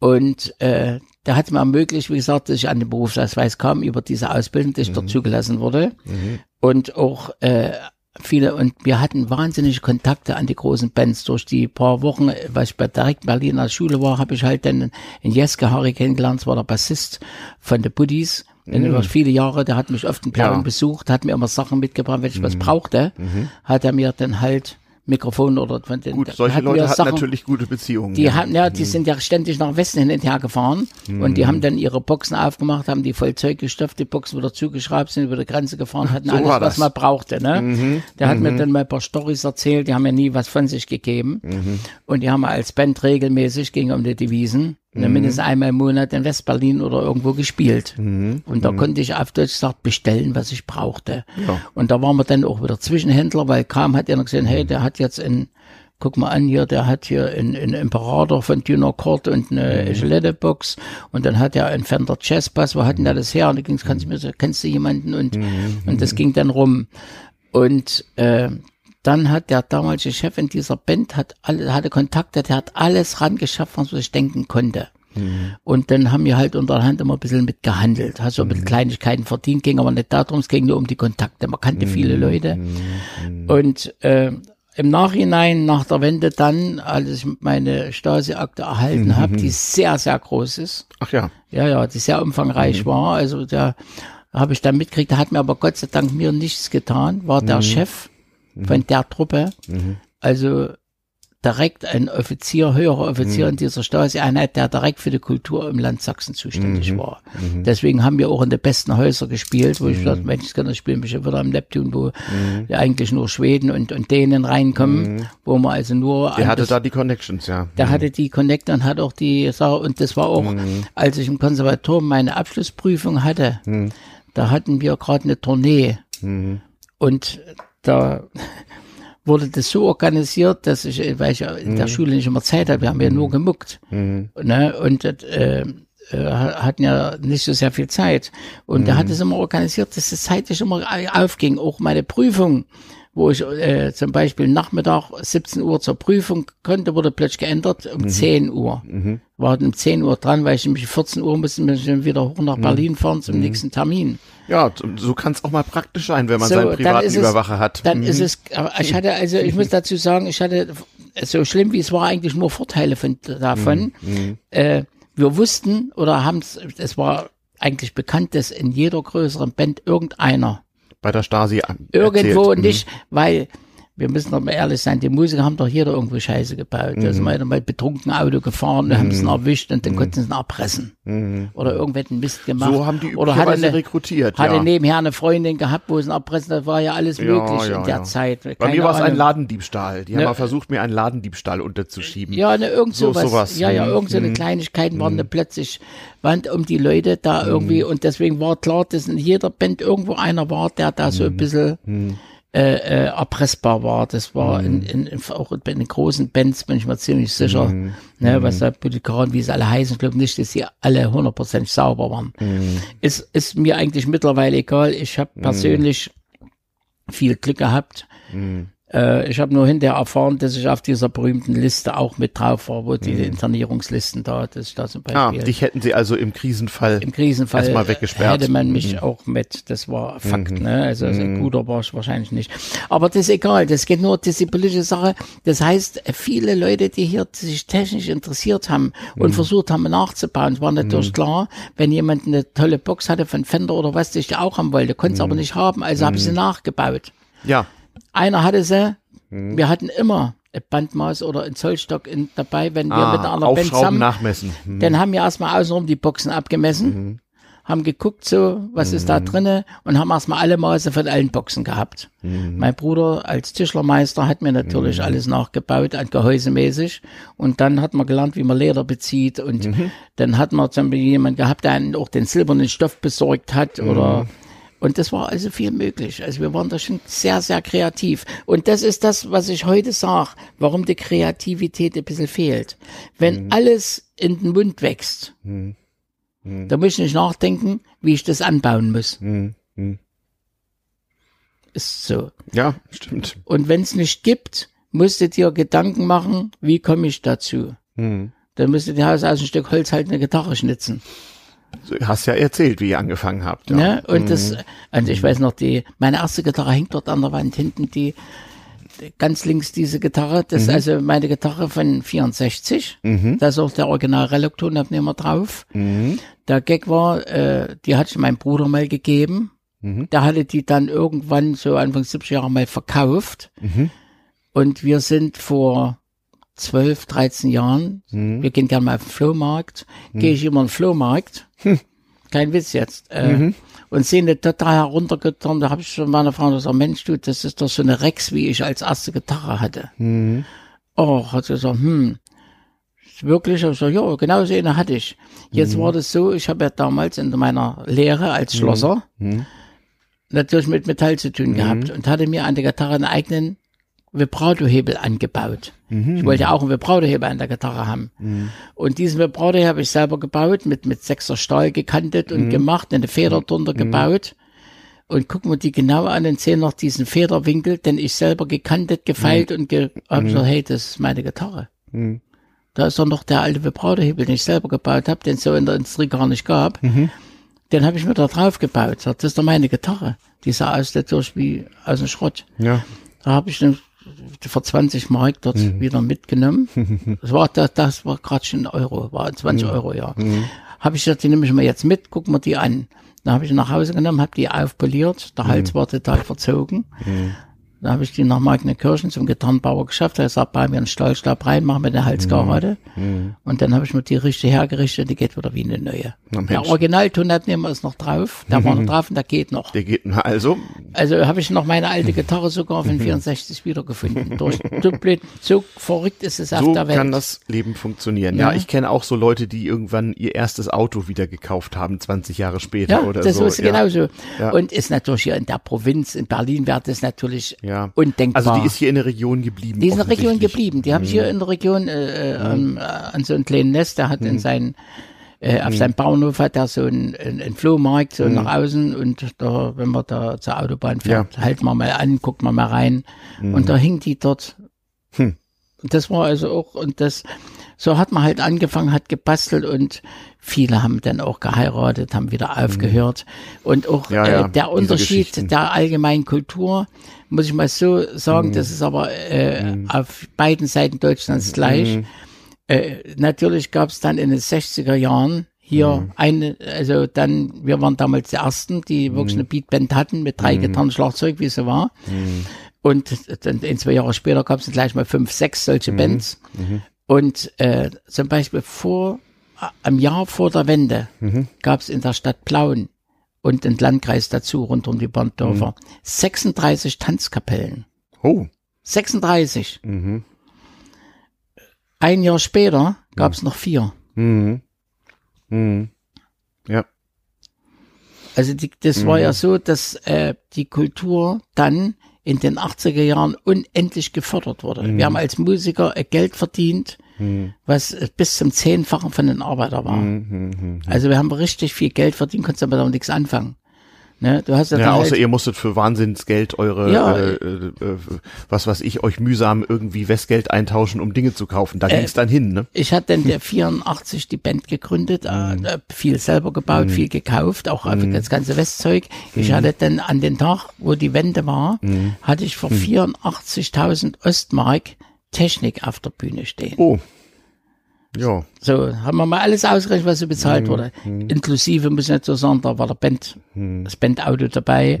Und äh, der hat mir ermöglicht, wie gesagt, dass ich an den Berufsausweis kam über diese Ausbildung, dass ich mhm. dort zugelassen wurde. Mhm. Und auch äh, viele, und wir hatten wahnsinnige Kontakte an die großen Bands. Durch die paar Wochen, weil ich bei direkt Berlin als Schule war, habe ich halt dann in Jeske Harry kennengelernt, das war der Bassist von The Buddies. Mhm. Über viele Jahre, der hat mich oft in Planung ja. besucht, hat mir immer Sachen mitgebracht, wenn ich mhm. was brauchte, mhm. hat er mir dann halt Mikrofon oder von den. Gut, solche Leute hatten Sachen, natürlich gute Beziehungen. Die ja. haben, ja, die mhm. sind ja ständig nach Westen hin und her gefahren mhm. und die haben dann ihre Boxen aufgemacht, haben die voll Zeug gestopft, die Boxen wieder zugeschraubt, sind über die Grenze gefahren, hatten so alles, was man brauchte, ne? Mhm. Der hat mir mhm. dann mal ein paar Stories erzählt, die haben ja nie was von sich gegeben. Mhm. Und die haben als Band regelmäßig, ging um die Devisen, mhm. mindestens einmal im Monat in Westberlin oder irgendwo gespielt. Mhm. Und da mhm. konnte ich auf Deutsch gesagt bestellen, was ich brauchte. Ja. Und da waren wir dann auch wieder Zwischenhändler, weil kam hat einer gesehen, hey, der hat jetzt in guck mal an hier, der hat hier einen, einen Imperator von Dynacord und eine mhm. Box und dann hat er einen Fender Jazzbass, wo hatten der das her? Und da ging's, kannst du mir so, kennst du jemanden? Und, mhm. und das ging dann rum. Und äh, dann hat der damalige Chef in dieser Band hat alle, hatte Kontakte, der hat alles rangeschafft, was ich denken konnte. Mhm. Und dann haben wir halt unterhand immer ein bisschen mit gehandelt, hast so mhm. mit Kleinigkeiten verdient, ging aber nicht darum, es ging nur um die Kontakte. Man kannte mhm. viele Leute. Mhm. Und äh, im Nachhinein, nach der Wende dann, als ich meine Stasi-Akte erhalten habe, die sehr, sehr groß ist. Ach ja. Ja, ja, die sehr umfangreich war. Also da habe ich dann mitgekriegt, der hat mir aber Gott sei Dank mir nichts getan, war der Chef von der Truppe. Mhm. Also direkt ein Offizier, höherer Offizier mhm. in dieser Stasi-Einheit, der direkt für die Kultur im Land Sachsen zuständig mhm. war. Mhm. Deswegen haben wir auch in den besten Häusern gespielt, wo ich dachte, mhm. Mensch, ich kann das spielen mich wieder am Neptun, wo mhm. eigentlich nur Schweden und, und Dänen reinkommen, mhm. wo man also nur... Der hatte das, da die Connections, ja. Der hatte die Connect und hat auch die Sache, und das war auch, als ich im Konservatorium meine Abschlussprüfung hatte, da hatten wir gerade eine Tournee. Und da wurde das so organisiert, dass ich, weil ich in der mhm. Schule nicht immer Zeit hatte, wir haben ja nur mhm. gemuckt. Mhm. Ne? Und äh, äh, hatten ja nicht so sehr viel Zeit. Und mhm. der hat es immer organisiert, dass es zeitlich immer aufging. Auch meine Prüfung, wo ich äh, zum Beispiel Nachmittag 17 Uhr zur Prüfung konnte, wurde plötzlich geändert um mhm. 10 Uhr. Mhm. War um 10 Uhr dran, weil ich mich 14 Uhr musste mich wieder hoch nach Berlin fahren zum nächsten Termin. Ja, so kann es auch mal praktisch sein, wenn man so, seinen privaten Überwacher es, hat. Dann mhm. ist es, ich hatte also, ich muss dazu sagen, ich hatte, so schlimm wie es war, eigentlich nur Vorteile von, davon. Mhm. mhm. Äh, wir wussten oder haben es, es war eigentlich bekannt, dass in jeder größeren Band irgendeiner bei der Stasi irgendwo erzählt. nicht, mhm. weil wir müssen doch mal ehrlich sein, die Musiker haben doch jeder irgendwo Scheiße gebaut. Mhm. Da sind wir mal betrunken Auto gefahren, mhm. haben es erwischt und dann mhm. konnten sie ihn erpressen. Mhm. Oder irgendwelchen Mist gemacht. So haben die Oder hatte eine, rekrutiert, Hatte ja. nebenher eine Freundin gehabt, wo sie erpressen, das war ja alles möglich ja, ja, in der Zeit. Keine Bei mir war es ein Ladendiebstahl. Die ne, haben mal versucht, mir einen Ladendiebstahl unterzuschieben. Ja, ne, irgend so, sowas. sowas. Ja, ja, mhm. irgend so eine mhm. Kleinigkeiten waren da plötzlich, Wand um die Leute da irgendwie und deswegen war klar, dass in jeder Band irgendwo einer war, der da so ein bisschen äh, äh, erpressbar war. Das war mhm. in, in, auch bei den großen Bands, bin ich mir ziemlich sicher, mhm. ne, was mhm. da Politiker wie sie alle heißen, ich glaube nicht, dass sie alle hundertprozentig sauber waren. Mhm. Ist, ist mir eigentlich mittlerweile egal. Ich habe mhm. persönlich viel Glück gehabt. Mhm. Äh, ich habe nur hinterher erfahren, dass ich auf dieser berühmten Liste auch mit drauf war, wo die Internierungslisten da, dass ich da zum Ah, Beispiel dich hätten sie also im Krisenfall. im Krisenfall erstmal weggesperrt. Mhm. hätte man mich auch mit, das war Fakt, ne? Also, also guter war ich wahrscheinlich nicht. Aber das ist egal, das geht nur, das ist die politische Sache. Das heißt, viele Leute, die hier sich technisch interessiert haben Mhm. und versucht haben nachzubauen, es war natürlich klar, wenn jemand eine tolle Box hatte von Fender oder was, die ich auch haben wollte, konnte es aber Mhm. nicht haben, also habe ich sie nachgebaut. Ja. Einer hatte sie, Mhm. wir hatten immer ein Bandmaß oder ein Zollstock in, dabei, wenn wir Ah, mit einer Band zusammen nachmessen. Mhm. dann haben wir erstmal außenrum die Boxen abgemessen, haben geguckt, so, was ist da drinne und haben erstmal alle Maße von allen Boxen gehabt. Mein Bruder als Tischlermeister hat mir natürlich alles nachgebaut, an gehäusemäßig. Und dann hat man gelernt, wie man Leder bezieht. Und dann hat man zum Beispiel jemand gehabt, der einen auch den silbernen Stoff besorgt hat oder und das war also viel möglich. Also wir waren da schon sehr, sehr kreativ. Und das ist das, was ich heute sage, warum die Kreativität ein bisschen fehlt. Wenn alles in den Mund wächst, da muss ich nicht nachdenken, wie ich das anbauen muss. Mhm. Mhm. Ist so. Ja, stimmt. Und wenn es nicht gibt, musst du dir Gedanken machen, wie komme ich dazu? Mhm. Dann müsst ihr dir aus ein Stück Holz halt eine Gitarre schnitzen. Du hast ja erzählt, wie ihr angefangen habt. Ja. Ne? Und das, also ich weiß noch, die, meine erste Gitarre hängt dort an der Wand hinten, die, ganz links diese Gitarre, das ist also meine Gitarre von 64. Da ist auch der original Reloktonabnehmer drauf. Mhm. Der Gag war, äh, die hatte ich meinem Bruder mal gegeben. Der hatte die dann irgendwann so Anfang 70 Jahre mal verkauft. Und wir sind vor 12, 13 Jahren, wir gehen gerne mal auf den Flohmarkt, gehe ich immer auf den Flohmarkt, kein Witz jetzt, äh, und sehe eine total heruntergetan, da habe ich schon meiner Frau gesagt, Mensch du, das ist doch so eine Rex, wie ich als erste Gitarre hatte. Oh, hat sie gesagt, hm, wirklich? Ich so, ja, genau so eine hatte ich. Jetzt war das so, ich habe ja damals in meiner Lehre als Schlosser natürlich mit Metall zu tun gehabt und hatte mir an der Gitarre einen eigenen Vibrato-Hebel angebaut. Ich wollte ja auch einen Vibrato-Hebel an der Gitarre haben. Und diesen Vibrato habe ich selber gebaut, mit, mit sechser Stahl gekantet und gemacht, eine Feder drunter gebaut. Und gucken wir die genau an und sehen noch diesen Federwinkel, den ich selber gekantet, gefeilt und ge hab gesagt, hey, das ist meine Gitarre. Da ist doch noch der alte Vibrato-Hebel, den ich selber gebaut habe, den es so in der Industrie gar nicht gab. Den habe ich mir da drauf gebaut. Das ist doch meine Gitarre. Die sah aus dadurch wie aus dem Schrott. Ja. Da habe ich den für 20 Mark dort wieder mitgenommen. Das war, das, das war gerade schon ein Euro, war 20 Euro, ja. Habe ich gesagt, die nehme ich mal jetzt mit, guck mir die an. Dann habe ich nach Hause genommen, habe die aufpoliert. Der Hals war total verzogen. Dann habe ich die nach Magnenkirchen zum Gitarrenbauer geschafft. Er sagt, bei mir einen Stahlstab rein, machen wir den Hals gerade. Und dann habe ich mir die richtig hergerichtet, die geht wieder wie eine neue. Na, der. Originaltonabnehmer ist noch drauf, der war noch drauf und der geht noch. Der geht also. Also habe ich noch meine alte Gitarre sogar von 64 wiedergefunden. Durch, so, blöd, so verrückt ist es auf So der Welt. kann das Leben funktionieren. Ja, Ja. ich kenne auch so Leute, die irgendwann ihr erstes Auto wieder gekauft haben, 20 Jahre später ja, oder das so. ist ja. genauso. Ja. Und ist natürlich hier in der Provinz, in Berlin wäre das natürlich Ja. undenkbar. Also die ist hier in der Region geblieben. Die ist in der Region geblieben. Die habe ich hier in der Region äh, äh, an, äh, an so einem kleinen Nest. Der hat in seinen äh, auf seinem Bauernhof hat er so einen, einen, einen Flohmarkt so nach außen und da, wenn man da zur Autobahn fährt, halten wir mal an, guckt man mal rein und da hing die dort. Hm. Und das war also auch und das so hat man halt angefangen, hat gebastelt und viele haben dann auch geheiratet, haben wieder aufgehört. Und auch Ja, ja, äh, der Unterschied der allgemeinen Kultur, muss ich mal so sagen, das ist aber äh, auf beiden Seiten Deutschlands gleich. Äh, natürlich gab es dann in den 60er Jahren hier eine, also dann, wir waren damals die ersten, die wirklich eine Beatband hatten mit drei Gitarren, Schlagzeug, wie sie war. Und dann in zwei Jahre später gab es gleich mal fünf, sechs solche Bands. Und äh, zum Beispiel vor, am Jahr vor der Wende gab es in der Stadt Plauen und den Landkreis dazu, rund um die Banddörfer, 36 Tanzkapellen. Oh. 36. Mhm. Ein Jahr später gab es noch vier. Mhm. Mhm. Ja. Also die, das war ja so, dass äh, die Kultur dann in den 80er Jahren unendlich gefördert wurde. Wir haben als Musiker äh, Geld verdient, was äh, bis zum Zehnfachen von den Arbeiter war. Also wir haben richtig viel Geld verdient, konnten aber damit nichts anfangen. Ne? Du hast ja, Ja, dann außer halt, ihr musstet für Wahnsinnsgeld eure, Ja. äh, äh, äh, was weiß ich, euch mühsam irgendwie Westgeld eintauschen, um Dinge zu kaufen. Da Äh, ging's dann hin, ne? ich hatte in der 84 die Band gegründet, Mhm. äh, viel selber gebaut, viel gekauft, auch einfach das ganze Westzeug. Ich hatte dann an den Tag, wo die Wende war, Mhm. hatte ich für 84.000 Ostmark Technik auf der Bühne stehen. Oh. Ja. So, haben wir mal alles ausgerechnet, was so bezahlt Mhm. wurde. Inklusive, muss ich nicht so sagen, da war der Band, Mhm. das Bandauto dabei.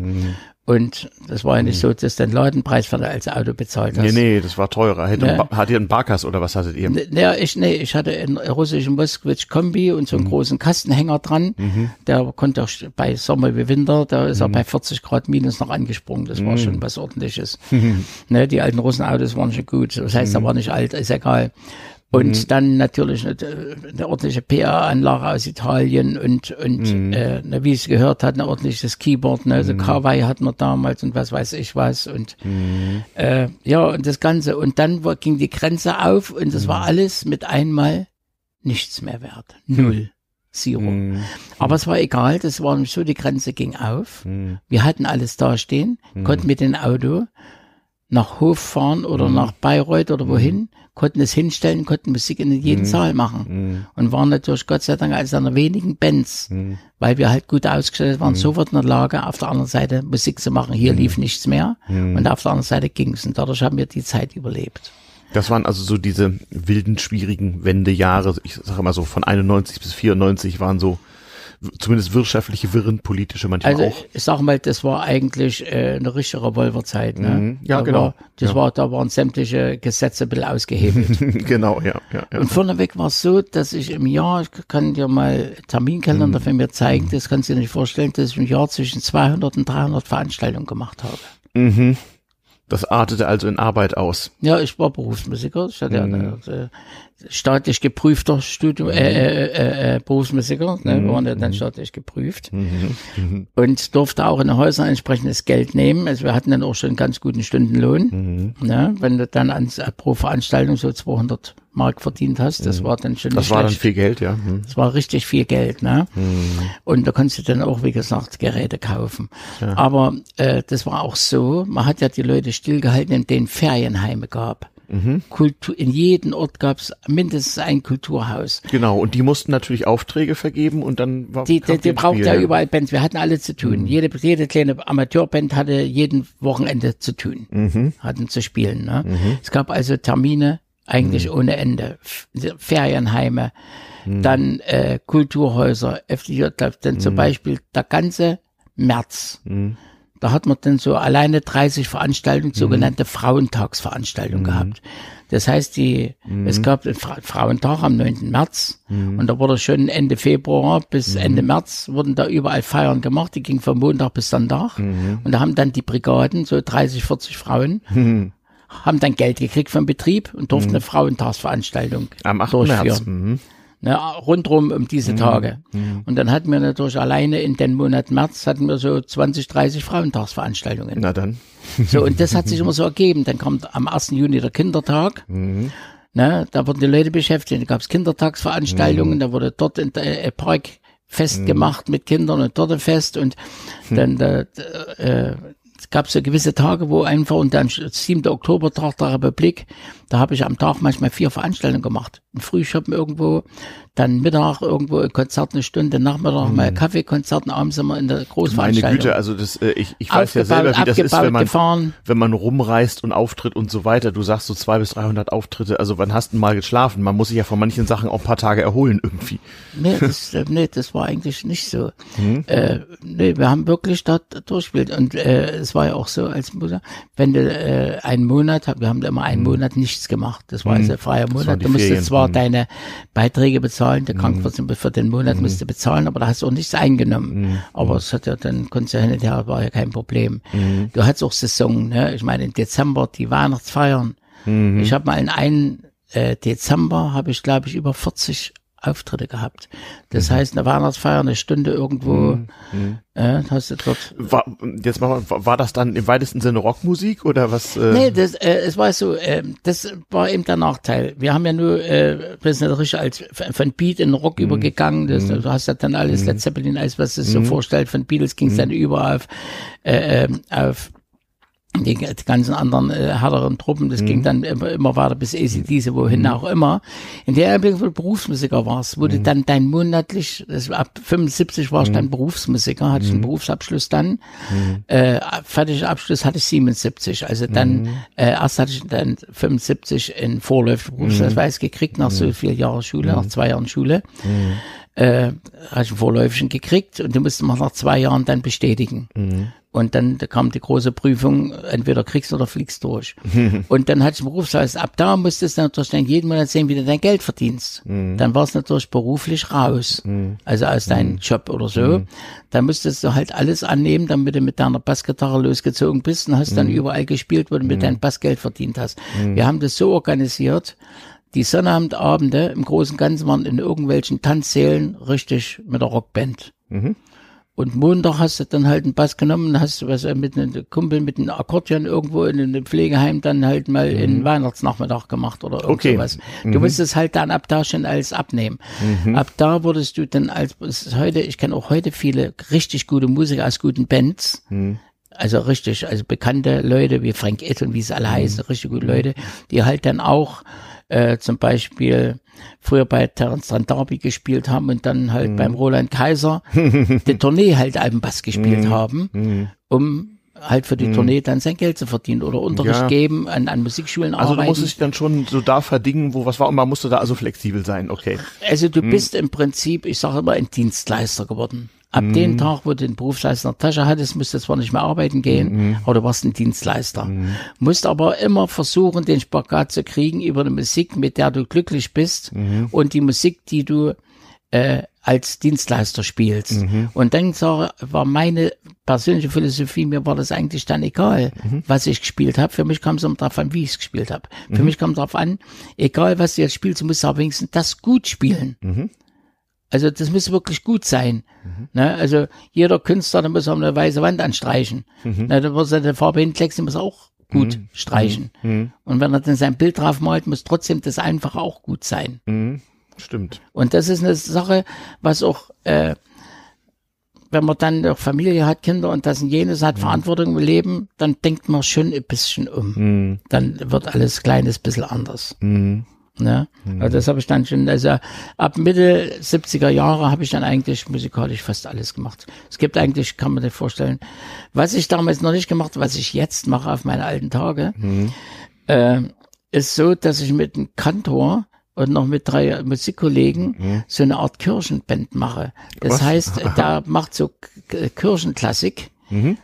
Und das war ja nicht so, dass du den Ladenpreis für das als Auto bezahlt hast. Nee, nee, das war teurer. Hätte Ba- Hattet ihr einen Barkas oder was hattet ihr? Ne, Ja, ich, nee, ich hatte einen russischen Moskwitsch Kombi und so einen großen Kastenhänger dran. Der konnte auch bei Sommer wie Winter, da ist er bei 40 Grad minus noch angesprungen. Das war schon was ordentliches. ne, die alten Russenautos waren schon gut. Das heißt, er war nicht alt, ist egal. Und dann natürlich eine, eine ordentliche PA-Anlage aus Italien und, und äh, ne, wie es gehört hat, ein ordentliches Keyboard. Ne? Also Kawai hatten wir damals und was weiß ich was. Und äh, ja, und das Ganze. Und dann ging die Grenze auf und das war alles mit einmal nichts mehr wert. Null. Zero. Mhm. Aber es war egal, das war nämlich so, die Grenze ging auf. Wir hatten alles dastehen, konnten mit dem Auto nach Hof fahren oder nach Bayreuth oder wohin, konnten es hinstellen, konnten Musik in jeden Saal machen. Und waren natürlich Gott sei Dank eines einer wenigen Bands, weil wir halt gut ausgestellt waren, sofort in der Lage, auf der anderen Seite Musik zu machen. Hier lief nichts mehr und auf der anderen Seite ging's Und dadurch haben wir die Zeit überlebt. Das waren also so diese wilden, schwierigen Wendejahre. Ich sage immer so, von 91 bis 94 waren so zumindest wirtschaftliche Wirren, politische manchmal Also auch. ich sag mal, das war eigentlich äh, eine richtige Revolverzeit. Ne? Mhm. Ja, da genau. War, das Ja. war, da waren sämtliche Gesetze ein bisschen ausgehebelt. genau, ja, ja, ja. Und vorneweg war es so, dass ich im Jahr, ich kann dir mal Terminkalender für mir zeigen, das kannst du dir nicht vorstellen, dass ich im Jahr zwischen 200 und 300 Veranstaltungen gemacht habe. Das artete also in Arbeit aus. Ja, ich war Berufsmusiker. Ich hatte ja eine, äh, staatlich geprüfter Studium, äh, äh, äh, äh, Berufsmusiker. Ne? Wir waren ja dann staatlich geprüft. Und durfte auch in den Häusern entsprechendes Geld nehmen. Also wir hatten dann auch schon einen ganz guten Stundenlohn. Ne? Wenn du dann an, pro Veranstaltung so 200 Mark verdient hast, das war dann schon Das nicht war dann schlecht. viel Geld, ja. Das war richtig viel Geld, ne? Und da konntest du dann auch, wie gesagt, Geräte kaufen. Aber äh, das war auch so, man hat ja die Leute stillgehalten, in denen Ferienheime gab. Kultur, in jedem Ort gab es mindestens ein Kulturhaus. Genau, und die mussten natürlich Aufträge vergeben und dann war Die, die, die braucht ja überall Bands. Wir hatten alle zu tun. Jede, jede kleine Amateurband hatte jeden Wochenende zu tun, hatten zu spielen. Ne? Es gab also Termine eigentlich ohne Ende. Ferienheime, dann äh, Kulturhäuser, FDJ, dann zum Beispiel der ganze März. Da hat man dann so alleine 30 Veranstaltungen, sogenannte Frauentagsveranstaltungen gehabt. Das heißt, die, es gab den Fra Frauentag am 9. März und da wurde schon Ende Februar bis Ende März wurden da überall Feiern gemacht. Die gingen von Montag bis Sonntag und da haben dann die Brigaden, so 30, 40 Frauen, haben dann Geld gekriegt vom Betrieb und durften eine Frauentagsveranstaltung Am 8. durchführen März. Mhm. ne, rundrum um diese Tage. Und dann hatten wir natürlich alleine in den Monat März hatten wir so 20, 30 Frauentagsveranstaltungen. Na dann. So, und das hat sich immer so ergeben. Dann kommt am 1. Juni der Kindertag. Ne, da wurden die Leute beschäftigt. Da gab es Kindertagsveranstaltungen, da wurde dort in der äh, Park Fest gemacht mit Kindern und dort ein Fest und dann da, äh, es gab so gewisse Tage, wo einfach und dann 7. Oktober, Tag der Republik, da habe ich am Tag manchmal vier Veranstaltungen gemacht. Ein Frühschoppen irgendwo, dann Mittag irgendwo ein Konzert eine Stunde, Nachmittag mal Kaffeekonzert, und abends immer in der Meine Großveranstaltung. Güte, also das, äh, ich, ich weiß ja selber, wie das ist, wenn man, gefahren. wenn man rumreist und auftritt und so weiter. Du sagst so zwei bis 300 Auftritte. Also wann hast du mal geschlafen? Man muss sich ja von manchen Sachen auch ein paar Tage erholen irgendwie. Nee, das, äh, nee, das war eigentlich nicht so. Äh, nee, wir haben wirklich dort durchgespielt. Und äh, es war ja auch so als Mutter, wenn du äh, einen Monat, wir haben immer einen Monat nichts gemacht. Das war also ein freier waren Monat. Du musstest Ferien. zwar deine Beiträge bezahlen, der Krankenversicherung für den Monat musst du bezahlen, aber da hast du auch nichts eingenommen. Aber es hat ja dann, konntest du hin und her, war ja kein Problem. Du hattest auch Saison, ne? Ich meine, im Dezember die Weihnachtsfeiern. Ich habe mal in einem äh, Dezember habe ich, glaube ich, über 40 Auftritte gehabt. Das mhm. heißt, eine Weihnachtsfeier, eine Stunde irgendwo, mhm. mhm. äh, hast du dort. War, jetzt mal, war das dann im weitesten Sinne Rockmusik oder was? Äh? Nee, das, äh, es war so, äh, das war eben der Nachteil. Wir haben ja nur, äh, wir sind richtig als von Beat in Rock mhm. übergegangen. Das, mhm. Du hast ja dann alles, Led Zeppelin, alles, was es so vorstellt. Von Beatles ging es dann über auf, äh, ähm, auf die ganzen anderen äh, härteren Truppen, das mhm. ging dann immer, immer weiter bis ACDC, wohin mhm. auch immer. In der Augenblick, wo du Berufsmusiker warst, wurde mhm. dann dein monatlich, das, ab 75 war ich dann mhm. Berufsmusiker, hatte ich einen mhm. Berufsabschluss dann, mhm. äh, fertiger Abschluss hatte ich 77, also dann, äh, erst hatte ich dann 75 in vorläufigen Berufsausweis gekriegt, nach so vier Jahren Schule, nach zwei Jahren Schule äh, hatte ich einen vorläufigen gekriegt und die musste man nach zwei Jahren dann bestätigen. Mhm. Und dann da kam die große Prüfung, entweder kriegst du oder fliegst durch. und dann hatte ich einen Berufsweis. Ab da musstest du natürlich dann jeden Monat sehen, wie du dein Geld verdienst. Mhm. Dann war es natürlich beruflich raus. Mhm. Also aus deinem mhm. Job oder so. Mhm. Dann musstest du halt alles annehmen, damit du mit deiner Bassgitarre losgezogen bist und hast dann mhm. überall gespielt, wo du mit deinem Bass Geld verdient hast. Wir haben das so organisiert, die Sonnabendabende im Großen und Ganzen waren in irgendwelchen Tanzsälen richtig mit der Rockband. Mhm. Und Montag hast du dann halt einen Bass genommen, hast du was mit einem Kumpel mit einem Akkordeon irgendwo in einem Pflegeheim dann halt mal mhm. in Weihnachtsnachmittag gemacht oder irgend okay. sowas. Du mhm. musstest halt dann ab da schon alles abnehmen. Mhm. Ab da wurdest du dann als, heute, ich kenne auch heute viele richtig gute Musiker aus guten Bands. Mhm. Also richtig, also bekannte Leute wie Frank und wie sie alle mhm. heißen, richtig gute Leute, die halt dann auch äh, zum Beispiel früher bei Terence Darby gespielt haben und dann halt mhm. beim Roland Kaiser die Tournee halt Bass gespielt mhm. haben, mhm. um halt für die mhm. Tournee dann sein Geld zu verdienen oder Unterricht ja. geben, an, an Musikschulen also arbeiten. Also du musst dich dann schon so da verdingen, wo was war und man musste da also flexibel sein, okay. Also du mhm. bist im Prinzip, ich sage immer, ein Dienstleister geworden. Ab mhm. dem Tag, wo du den der Tasche hattest, musst du zwar nicht mehr arbeiten gehen, mhm. aber du warst ein Dienstleister. Mhm. Musst aber immer versuchen, den Spagat zu kriegen über eine Musik, mit der du glücklich bist mhm. und die Musik, die du äh, als Dienstleister spielst. Mhm. Und dann war meine persönliche Philosophie, mir war das eigentlich dann egal, mhm. was ich gespielt habe. Für mich kam es immer darauf an, wie ich es gespielt habe. Für mich kam es darauf an, egal was du jetzt spielst, du musst aber wenigstens das gut spielen. Also das muss wirklich gut sein. Mhm. Ne? Also jeder Künstler, der muss auch eine weiße Wand anstreichen. Mhm. Ne? Da muss er die Farbe hinklecksen, muss auch gut mhm. streichen. Mhm. mhm. Und wenn er dann sein Bild drauf malt, muss trotzdem das einfach auch gut sein. Mhm. Stimmt. Und das ist eine Sache, was auch, äh, wenn man dann auch Familie hat, Kinder und das und jenes hat. Verantwortung im Leben, dann denkt man schon ein bisschen um. Dann wird alles kleines bisschen anders. Ne? Mhm. Also das habe ich dann schon, also ab Mitte 70er Jahre habe ich dann eigentlich musikalisch fast alles gemacht. Es gibt eigentlich, kann man sich vorstellen, was ich damals noch nicht gemacht, was ich jetzt mache auf meine alten Tage, mhm. äh, ist so, dass ich mit einem Kantor und noch mit drei Musikkollegen mhm. so eine Art Kirchenband mache. Das was? heißt, da macht so Kirchenklassik. Mhm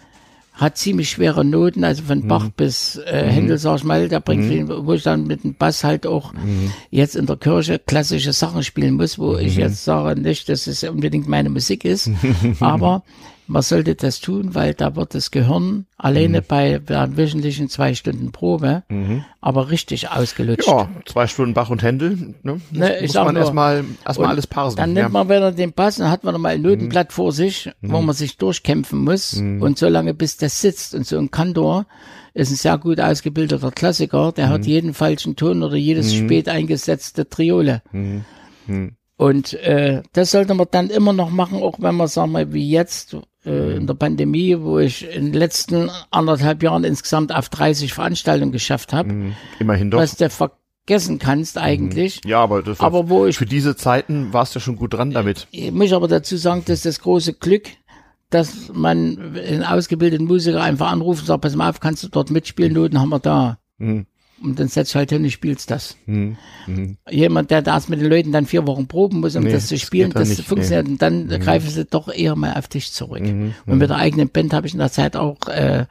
hat ziemlich schwere Noten, also von Bach mhm. bis äh, mhm. Händel, sag ich mal, da bringt mhm. wo ich dann mit dem Bass halt auch mhm. jetzt in der Kirche klassische Sachen spielen muss, wo ich mhm. jetzt sage nicht, dass es unbedingt meine Musik ist, aber man sollte das tun, weil da wird das Gehirn alleine mhm. bei der wöchentlichen zwei Stunden Probe, mhm. aber richtig ausgelutscht. Ja, zwei Stunden Bach und Händel, ne? Muss, ne, muss man erstmal erstmal alles parsen. Dann nimmt man wieder den Bass und hat man mal ein Notenblatt mhm. vor sich, wo mhm. man sich durchkämpfen muss mhm. und so lange bis das sitzt und so ein Kantor ist ein sehr gut ausgebildeter Klassiker, der hat mhm. jeden falschen Ton oder jedes spät eingesetzte Triole. Und äh, das sollte man dann immer noch machen, auch wenn man, sagen wir, wie jetzt, in der Pandemie, wo ich in den letzten anderthalb Jahren insgesamt auf 30 Veranstaltungen geschafft habe. Mhm. Immerhin doch. Was du vergessen kannst eigentlich. Mhm. Ja, aber, das aber wo ich, für diese Zeiten warst du schon gut dran damit. Ich muss aber dazu sagen, dass das große Glück, dass man einen ausgebildeten Musiker einfach anruft und sagt, pass mal auf, kannst du dort mitspielen, Noten haben wir da. Mhm. Und dann setzt halt hin und spielst das. Mhm. Mhm. Jemand, der das mit den Leuten dann vier Wochen proben muss, um nee, das zu spielen, das, das funktioniert. Nee. Und dann mhm. greifen sie doch eher mal auf dich zurück. Mhm. Und mit der eigenen Band habe ich in der Zeit auch äh,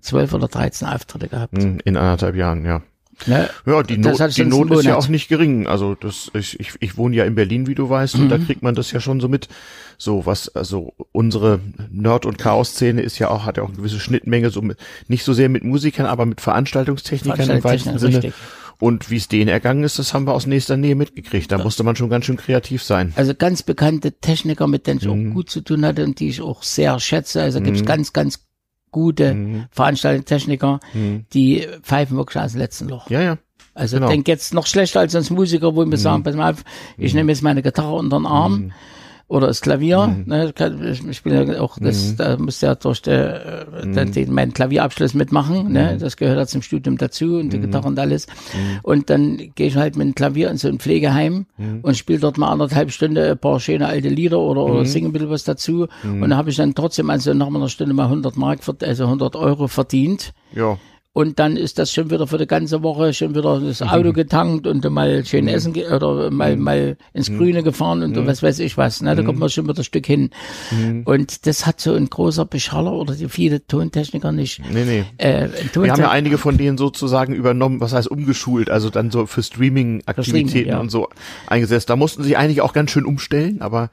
zwölf oder dreizehn Auftritte gehabt. Mhm. In anderthalb Jahren, ja. Ne? Ja, die, Not, die Not ist ja auch nicht gering. Also das, ich, ich, ich wohne ja in Berlin, wie du weißt, und da mhm. kriegt man das ja schon so mit. So was, also unsere Nerd- und Chaos-Szene ist ja auch, hat ja auch eine gewisse Schnittmenge, so mit, nicht so sehr mit Musikern, aber mit Veranstaltungstechnikern im weitesten Sinne. Richtig. Und wie es denen ergangen ist, das haben wir aus nächster Nähe mitgekriegt. Da musste man schon ganz schön kreativ sein. Also ganz bekannte Techniker, mit denen ich mhm. auch gut zu tun hatte und die ich auch sehr schätze. Also mhm. gibt es ganz, ganz gute mhm. Veranstaltungstechniker, mhm. die pfeifen wirklich aus dem letzten Loch. Ja, ja. Also genau. denk jetzt noch schlechter als uns Musiker, wo wir mhm. sagen, pass mal auf, ich mhm. nehme jetzt meine Gitarre unter den Arm mhm oder das Klavier. Mhm. Ne, ich spiele ja auch das, mhm. da muss ja durch der, äh, mhm. den, meinen Klavierabschluss mitmachen. Ne? Mhm. Das gehört ja zum Studium dazu und die mhm. Gitarre und alles. Mhm. Und dann gehe ich halt mit dem Klavier in so ein Pflegeheim und spiele dort mal anderthalb Stunden ein paar schöne alte Lieder oder, oder singe ein bisschen was dazu. Und dann habe ich dann trotzdem also nach einer Stunde mal 100 Mark, also 100 Euro verdient. Ja. Und dann ist das schon wieder für die ganze Woche schon wieder das Auto mhm. getankt und mal schön mhm. essen oder mal, mhm. mal ins. Grüne gefahren und was weiß ich was. Ne? Da kommt man schon wieder ein Stück hin. Und das hat so ein großer Beschaller oder die viele Tontechniker nicht. Nee, nee. Äh, Wir haben ja einige von denen sozusagen übernommen, was heißt umgeschult, also dann so für Streaming-Aktivitäten Streaming, ja. und so eingesetzt. Da mussten sie einige auch ganz schön umstellen, aber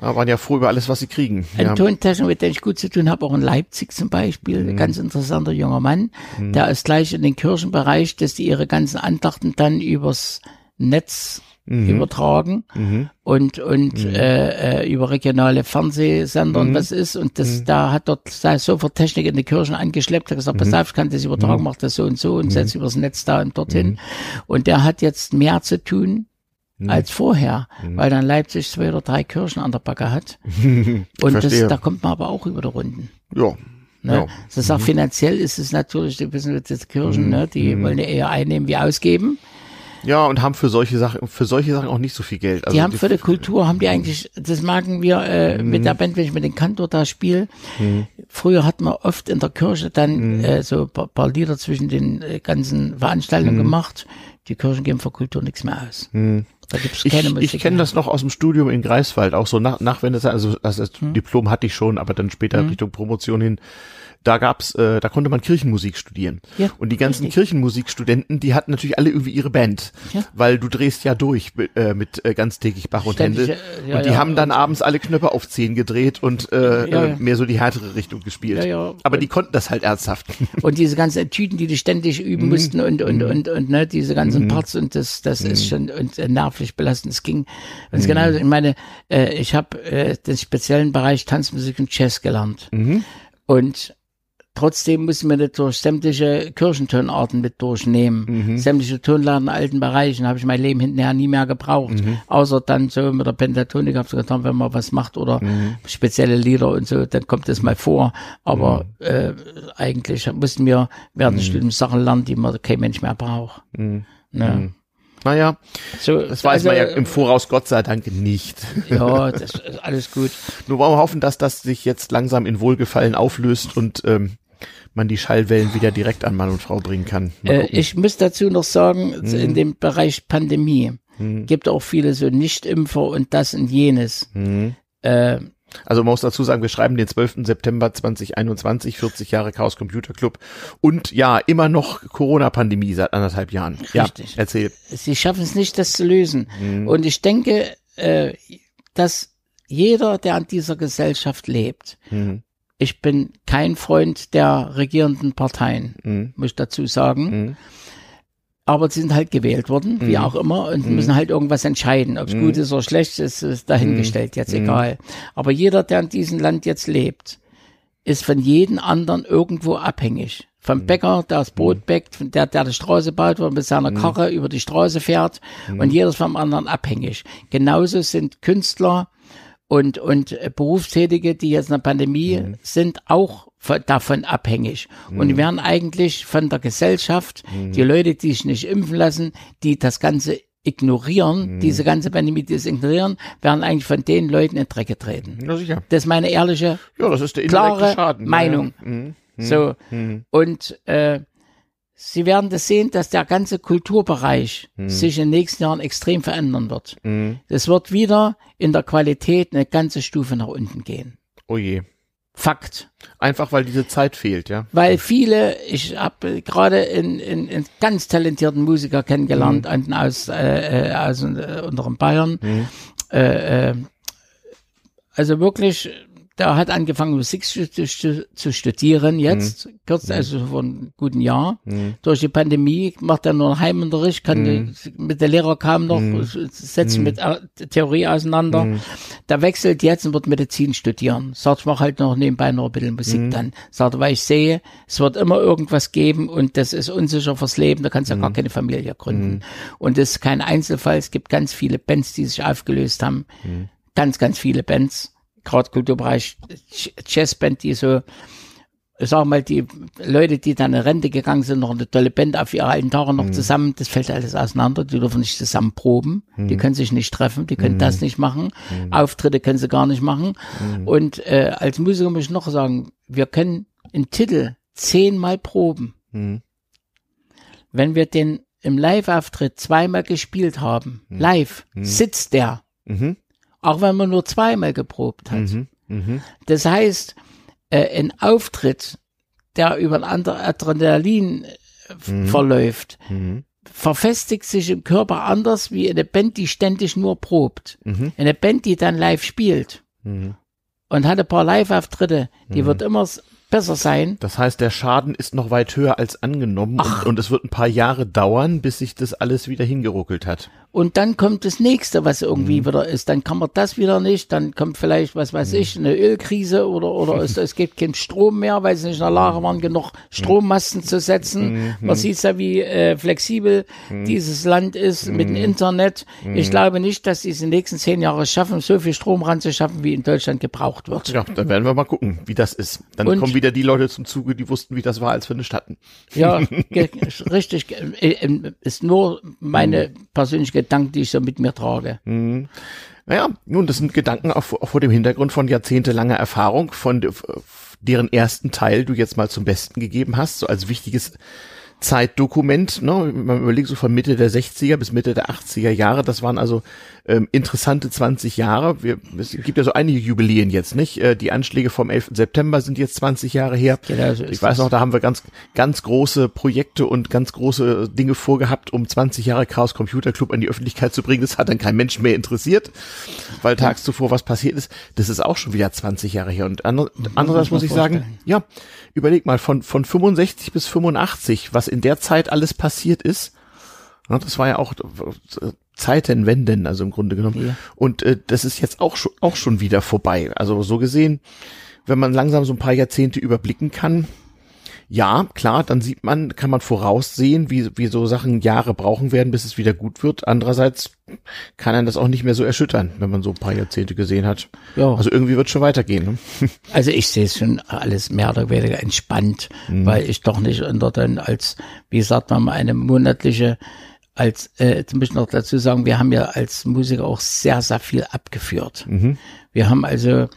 ja, waren ja froh über alles, was sie kriegen. Ein ja. Tontechniker, mit dem ich gut zu tun habe, auch in Leipzig zum Beispiel, mhm. ein ganz interessanter junger Mann, mhm. der ist gleich in den Kirchenbereich, dass die ihre ganzen Andachten dann übers Netz mhm. übertragen mhm. und und mhm. äh, äh, über regionale Fernsehsender und mhm. was ist und das da hat dort da sofort Technik in die Kirchen angeschleppt, hat gesagt, pass auf, ich kann das übertragen, mach das so und so und setz übers Netz da und dorthin und der hat jetzt mehr zu tun mhm. als vorher, mhm. weil dann Leipzig zwei oder drei Kirchen an der Backe hat. Und das, da kommt man aber auch über die Runden. Ja. Ne? Ja. Das auch mhm. finanziell ist es natürlich, ein bisschen die Kirchen, mhm. ne? die wollen ja eher einnehmen wie ausgeben. Ja, und haben für solche Sachen, für solche Sachen auch nicht so viel Geld. Also die haben die für die Kultur, haben die eigentlich, das merken wir äh, mhm. mit der Band, wenn ich mit dem Kantor da spiele. Mhm. Früher hat man oft in der Kirche dann mhm. äh, so paar, paar Lieder zwischen den äh, ganzen Veranstaltungen gemacht. Die Kirchen geben für Kultur nichts mehr aus. Da gibt's keine ich. Ich kenne das noch aus dem Studium in Greifswald, auch so nach, Nachwendezeit, also das, das hm. Diplom hatte ich schon, aber dann später hm. Richtung Promotion hin da gab's, äh, da konnte man Kirchenmusik studieren. Ja, und die ganzen richtig. Kirchenmusikstudenten, die hatten natürlich alle irgendwie ihre Band, ja. weil du drehst ja durch äh, mit äh, ganztägig Bach und Ständig, Händel. Ja, und die ja, haben dann abends alle Knöpfe auf zehn gedreht und äh, äh, mehr so die härtere Richtung gespielt. Aber die konnten das halt ernsthaft. Und diese ganzen Tüten, die die ständig üben mhm. mussten und und mhm. und und ne, diese ganzen mhm. Parts und das das ist schon und äh, nervlich belastend. Es ging und genau, ich meine, äh, ich habe äh, den speziellen Bereich Tanzmusik und Jazz gelernt. Und Trotzdem müssen wir nicht durch sämtliche Kirchentonarten mit durchnehmen. Mhm. Sämtliche Tonladen in alten Bereichen habe ich mein Leben hinterher nie mehr gebraucht. Mhm. Außer dann so mit der Pentatonik habe ich getan, wenn man was macht oder mhm. spezielle Lieder und so, dann kommt das mal vor. Aber mhm. äh, eigentlich mussten wir des mhm. Studiums Sachen lernen, die man kein Mensch mehr braucht. Mhm. Ja. Naja, so, das weiß also, man ja im Voraus Gott sei Dank nicht. Ja, das ist alles gut. Nur wollen wir hoffen, dass das sich jetzt langsam in Wohlgefallen auflöst und ähm, man die Schallwellen wieder direkt an Mann und Frau bringen kann. Äh, ich muss dazu noch sagen, hm. in dem Bereich Pandemie hm. gibt auch viele so Nichtimpfer und das und jenes. Hm. Äh, also man muss dazu sagen, wir schreiben den 12. September 2021, 40 Jahre Chaos Computer Club und ja, immer noch Corona-Pandemie seit anderthalb Jahren. Richtig. Ja, erzähl. Sie schaffen es nicht, das zu lösen. Mhm. Und ich denke, äh, dass jeder, der an dieser Gesellschaft lebt, mhm ich bin kein Freund der regierenden Parteien, mhm. muss ich dazu sagen. Mhm. Aber sie sind halt gewählt worden, wie mhm. auch immer, und mhm. müssen halt irgendwas entscheiden. Ob es gut ist oder schlecht ist, ist dahingestellt, jetzt mhm. egal. Aber jeder, der in diesem Land jetzt lebt, ist von jedem anderen irgendwo abhängig. Vom mhm. Bäcker, der das Brot bäckt, von der, der die Straße baut, wo mit seiner Karre über die Straße fährt, und jeder ist vom anderen abhängig. Genauso sind Künstler, und, und Berufstätige, die jetzt in der Pandemie mhm. sind, auch davon abhängig. Mhm. Und werden eigentlich von der Gesellschaft, mhm. die Leute, die sich nicht impfen lassen, die das Ganze ignorieren, mhm. diese ganze Pandemie, die es ignorieren, werden eigentlich von den Leuten in Dreck getreten. Ja, sicher. Das ist meine ehrliche, ja, das ist der klare Schaden, Meinung. Ja. Mhm. So. Mhm. Und äh, Sie werden das sehen, dass der ganze Kulturbereich mhm. sich in den nächsten Jahren extrem verändern wird. Mhm. Es wird wieder in der Qualität eine ganze Stufe nach unten gehen. Oh je. Fakt. Einfach weil diese Zeit fehlt, ja. Weil viele, ich habe gerade in, in, in ganz talentierten Musiker kennengelernt, mhm. aus, äh, äh, aus äh, unteren Bayern. Mhm. Äh, also wirklich der hat angefangen Musik zu, zu, studieren jetzt, mhm. kurz also vor einem guten Jahr. Mhm. Durch die Pandemie macht er nur Heimunterricht, kann mhm. mit der Lehrer kam noch, mhm. setzt mhm. mit äh, Theorie auseinander. Mhm. Der wechselt jetzt und wird Medizin studieren. Sagt, ich mache halt noch nebenbei noch ein bisschen Musik dann. Sagt, weil ich sehe, es wird immer irgendwas geben und das ist unsicher fürs Leben, da kannst du ja gar keine Familie gründen. Und das ist kein Einzelfall, es gibt ganz viele Bands, die sich aufgelöst haben. Ganz, ganz viele Bands gerade Kulturbereich Jazzband, die so, ich sag mal, die Leute, die dann in Rente gegangen sind, noch eine tolle Band auf ihre alten Tage noch mhm. zusammen, das fällt alles auseinander, die dürfen nicht zusammen proben, mhm. die können sich nicht treffen, die können mhm. das nicht machen, mhm. Auftritte können sie gar nicht machen. Mhm. Und äh, als Musiker muss ich noch sagen, wir können einen Titel zehnmal proben. Mhm. Wenn wir den im Live-Auftritt zweimal gespielt haben, live, sitzt der. Mhm auch wenn man nur zweimal geprobt hat. Mhm, mh. Das heißt, äh, ein Auftritt, der über ein Adrenalin äh, mhm. verläuft, mhm. verfestigt sich im Körper anders wie eine Band, die ständig nur probt. Mhm. Eine Band, die dann live spielt mhm. und hat ein paar Live-Auftritte, die mhm. wird immer besser sein. Das heißt, der Schaden ist noch weit höher als angenommen und, und, es wird ein paar Jahre dauern, bis sich das alles wieder hingeruckelt hat und dann kommt das nächste, was irgendwie mhm. wieder ist. Dann kann man das wieder nicht, dann kommt vielleicht, was weiß mhm. ich, eine Ölkrise oder, oder es, es gibt keinen Strom mehr, weil sie nicht in der Lage waren, genug Strommasten zu setzen. Mhm. Man sieht ja, wie äh, flexibel mhm. dieses Land ist mit dem mhm. Internet. Ich glaube nicht, dass sie es in den nächsten zehn Jahren schaffen, so viel Strom ranzuschaffen, wie in Deutschland gebraucht wird. Ja, dann werden wir mal gucken, wie das ist. Dann und, kommen wieder die Leute zum Zuge, die wussten, wie das war, als wir nicht hatten. Ja, richtig. Äh, äh, ist nur meine persönliche Gedanken, die ich so mit mir trage. Mhm. Naja, nun, das sind Gedanken auch, auch vor dem Hintergrund von jahrzehntelanger Erfahrung, von deren ersten Teil du jetzt mal zum Besten gegeben hast, so als wichtiges Zeitdokument, ne? Man überlegt so von Mitte der 60er bis Mitte der 80er Jahre, das waren also ähm, interessante 20 Jahre. Wir, es gibt ja so einige Jubiläen jetzt, nicht? Äh, die Anschläge vom 11. September sind jetzt 20 Jahre her. Genau, so ich weiß noch, da haben wir ganz, ganz große Projekte und ganz große Dinge vorgehabt, um 20 Jahre Chaos Computer Club an die Öffentlichkeit zu bringen. Das hat dann kein Mensch mehr interessiert, weil tags zuvor was passiert ist. Das ist auch schon wieder 20 Jahre her. Und andere, andererseits muss ich sagen, ja, überleg mal, von, von 65 bis 85, was in der Zeit alles passiert ist, das war ja auch Zeitenwenden, also im Grunde genommen. Ja. Und äh, das ist jetzt auch schon, auch schon wieder vorbei. Also so gesehen, wenn man langsam so ein paar Jahrzehnte überblicken kann, ja, klar, dann sieht man, kann man voraussehen, wie, wie so Sachen Jahre brauchen werden, bis es wieder gut wird. Andererseits kann einen das auch nicht mehr so erschüttern, wenn man so ein paar Jahrzehnte gesehen hat. Ja. Also irgendwie wird schon weitergehen. Ne? Also ich sehe es schon alles mehr oder weniger entspannt, mhm. weil ich doch nicht unter dann als, wie sagt man, eine monatliche als, äh, jetzt muss ich noch dazu sagen, wir haben ja als Musiker auch sehr, sehr viel abgeführt. Mhm. Wir haben also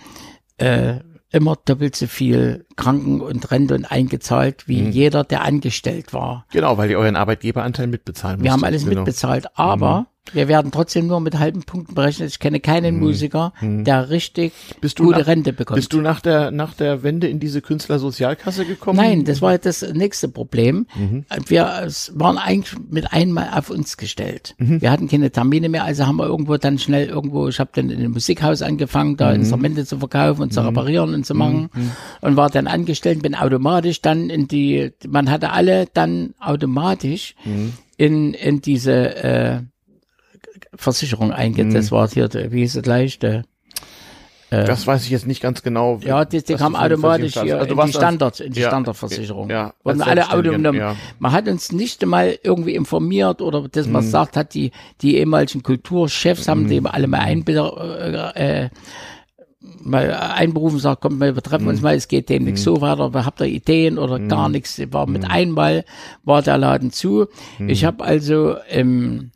äh, immer doppelt so viel Kranken- und Rente und eingezahlt, wie mhm. jeder, der angestellt war. Genau, weil ihr euren Arbeitgeberanteil mitbezahlen müsst. Wir haben alles genau. mitbezahlt, aber mhm. Wir werden trotzdem nur mit halben Punkten berechnet. Ich kenne keinen hm. Musiker, hm. der richtig gute nach, Rente bekommt. Bist du nach der, nach der Wende in diese Künstlersozialkasse gekommen? Nein, das war das nächste Problem. Mhm. Wir waren eigentlich mit einmal auf uns gestellt. Mhm. Wir hatten keine Termine mehr, also haben wir irgendwo dann schnell irgendwo, ich habe dann in einem Musikhaus angefangen, da mhm. Instrumente zu verkaufen und zu mhm. reparieren und zu machen mhm. und war dann angestellt, bin automatisch dann in die, man hatte alle dann automatisch mhm. in, in diese, äh, Versicherung eingeht. Mhm. Das war hier, wie hieß es gleich, der äh, das weiß ich jetzt nicht ganz genau. Ja, die, die kam automatisch hier also in die Standard, in die ja, Standardversicherung. Ja, und alle autonom. Ja. Man hat uns nicht mal irgendwie informiert oder das man mhm. sagt hat, die, die ehemaligen Kulturchefs haben mhm. die alle mal einbitter, äh, mal einberufen, sagt, kommt mal, wir treffen mhm. uns mal, es geht dem mhm. nichts so weiter, habt ihr Ideen oder mhm. gar nichts. War mit mhm. einmal war der Laden zu. Mhm. Ich habe also im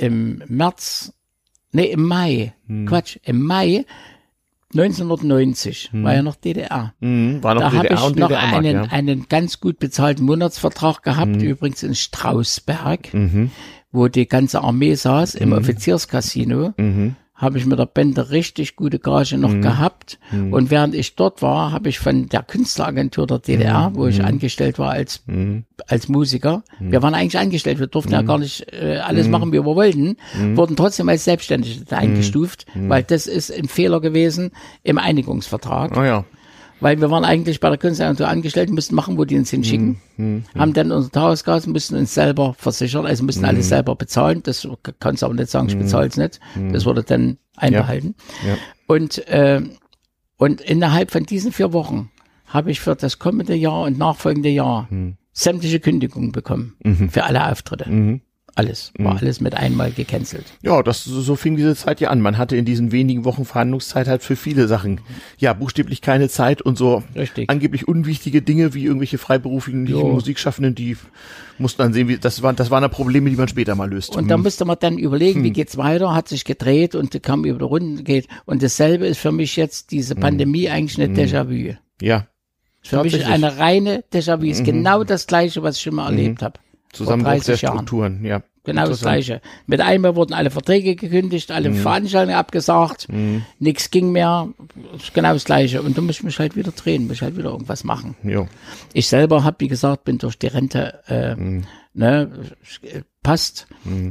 im März, nee, im Mai, hm. Quatsch, im Mai 1990 hm. war ja noch DDR. Hm, war noch da habe ich noch einen, ja. einen ganz gut bezahlten Monatsvertrag gehabt, hm. übrigens in Strausberg, mhm. wo die ganze Armee saß, im mhm. Offizierscasino. Mhm habe ich mit der Bände richtig gute Gage noch Mhm. gehabt. Und während ich dort war, habe ich von der Künstleragentur der DDR, Mhm. wo ich angestellt war als, als Musiker, wir waren eigentlich angestellt, wir durften Mhm. ja gar nicht äh, alles machen, wie wir wollten, wurden trotzdem als Selbstständige Mhm. eingestuft, weil das ist ein Fehler gewesen im Einigungsvertrag. Ah ja. Weil wir waren eigentlich bei der Künstleragentur angestellt, mussten machen, wo die uns hinschicken, haben dann unser Tagesgas, mussten uns selber versichern, also mussten alles selber bezahlen. Das kannst du aber nicht sagen, ich bezahle es nicht. Das wurde dann einbehalten. Ja. Und, äh, und innerhalb von diesen vier Wochen habe ich für das kommende Jahr und nachfolgende Jahr sämtliche Kündigungen bekommen für alle Auftritte. Alles, war alles mit einmal gecancelt. Ja, das, so, fing diese Zeit ja an. Man hatte in diesen wenigen Wochen Verhandlungszeit halt für viele Sachen, ja, buchstäblich keine Zeit und so Richtig. angeblich unwichtige Dinge wie irgendwelche freiberuflichen. Musikschaffenden, die mussten dann sehen, wie, das waren, das waren dann Probleme, die man später mal löst. Und da musste man dann überlegen, wie geht's weiter, hat sich gedreht und kam über die Runden geht. Und dasselbe ist für mich jetzt diese Pandemie eigentlich eine Déjà-vu. ja, Für mich eine reine Déjà-vu. Ist genau das Gleiche, was ich schon mal erlebt habe. Zusammenbruch der 30 Jahren. Strukturen, ja. Genau das. Gleiche. Mit einmal wurden alle Verträge gekündigt, alle Veranstaltungen abgesagt, nichts ging mehr. Genau das Gleiche. Und du musst mich halt wieder drehen, muss halt wieder irgendwas machen. Jo. Ich selber habe, wie gesagt, bin durch die Rente, äh, Mhm. ne, äh, passt.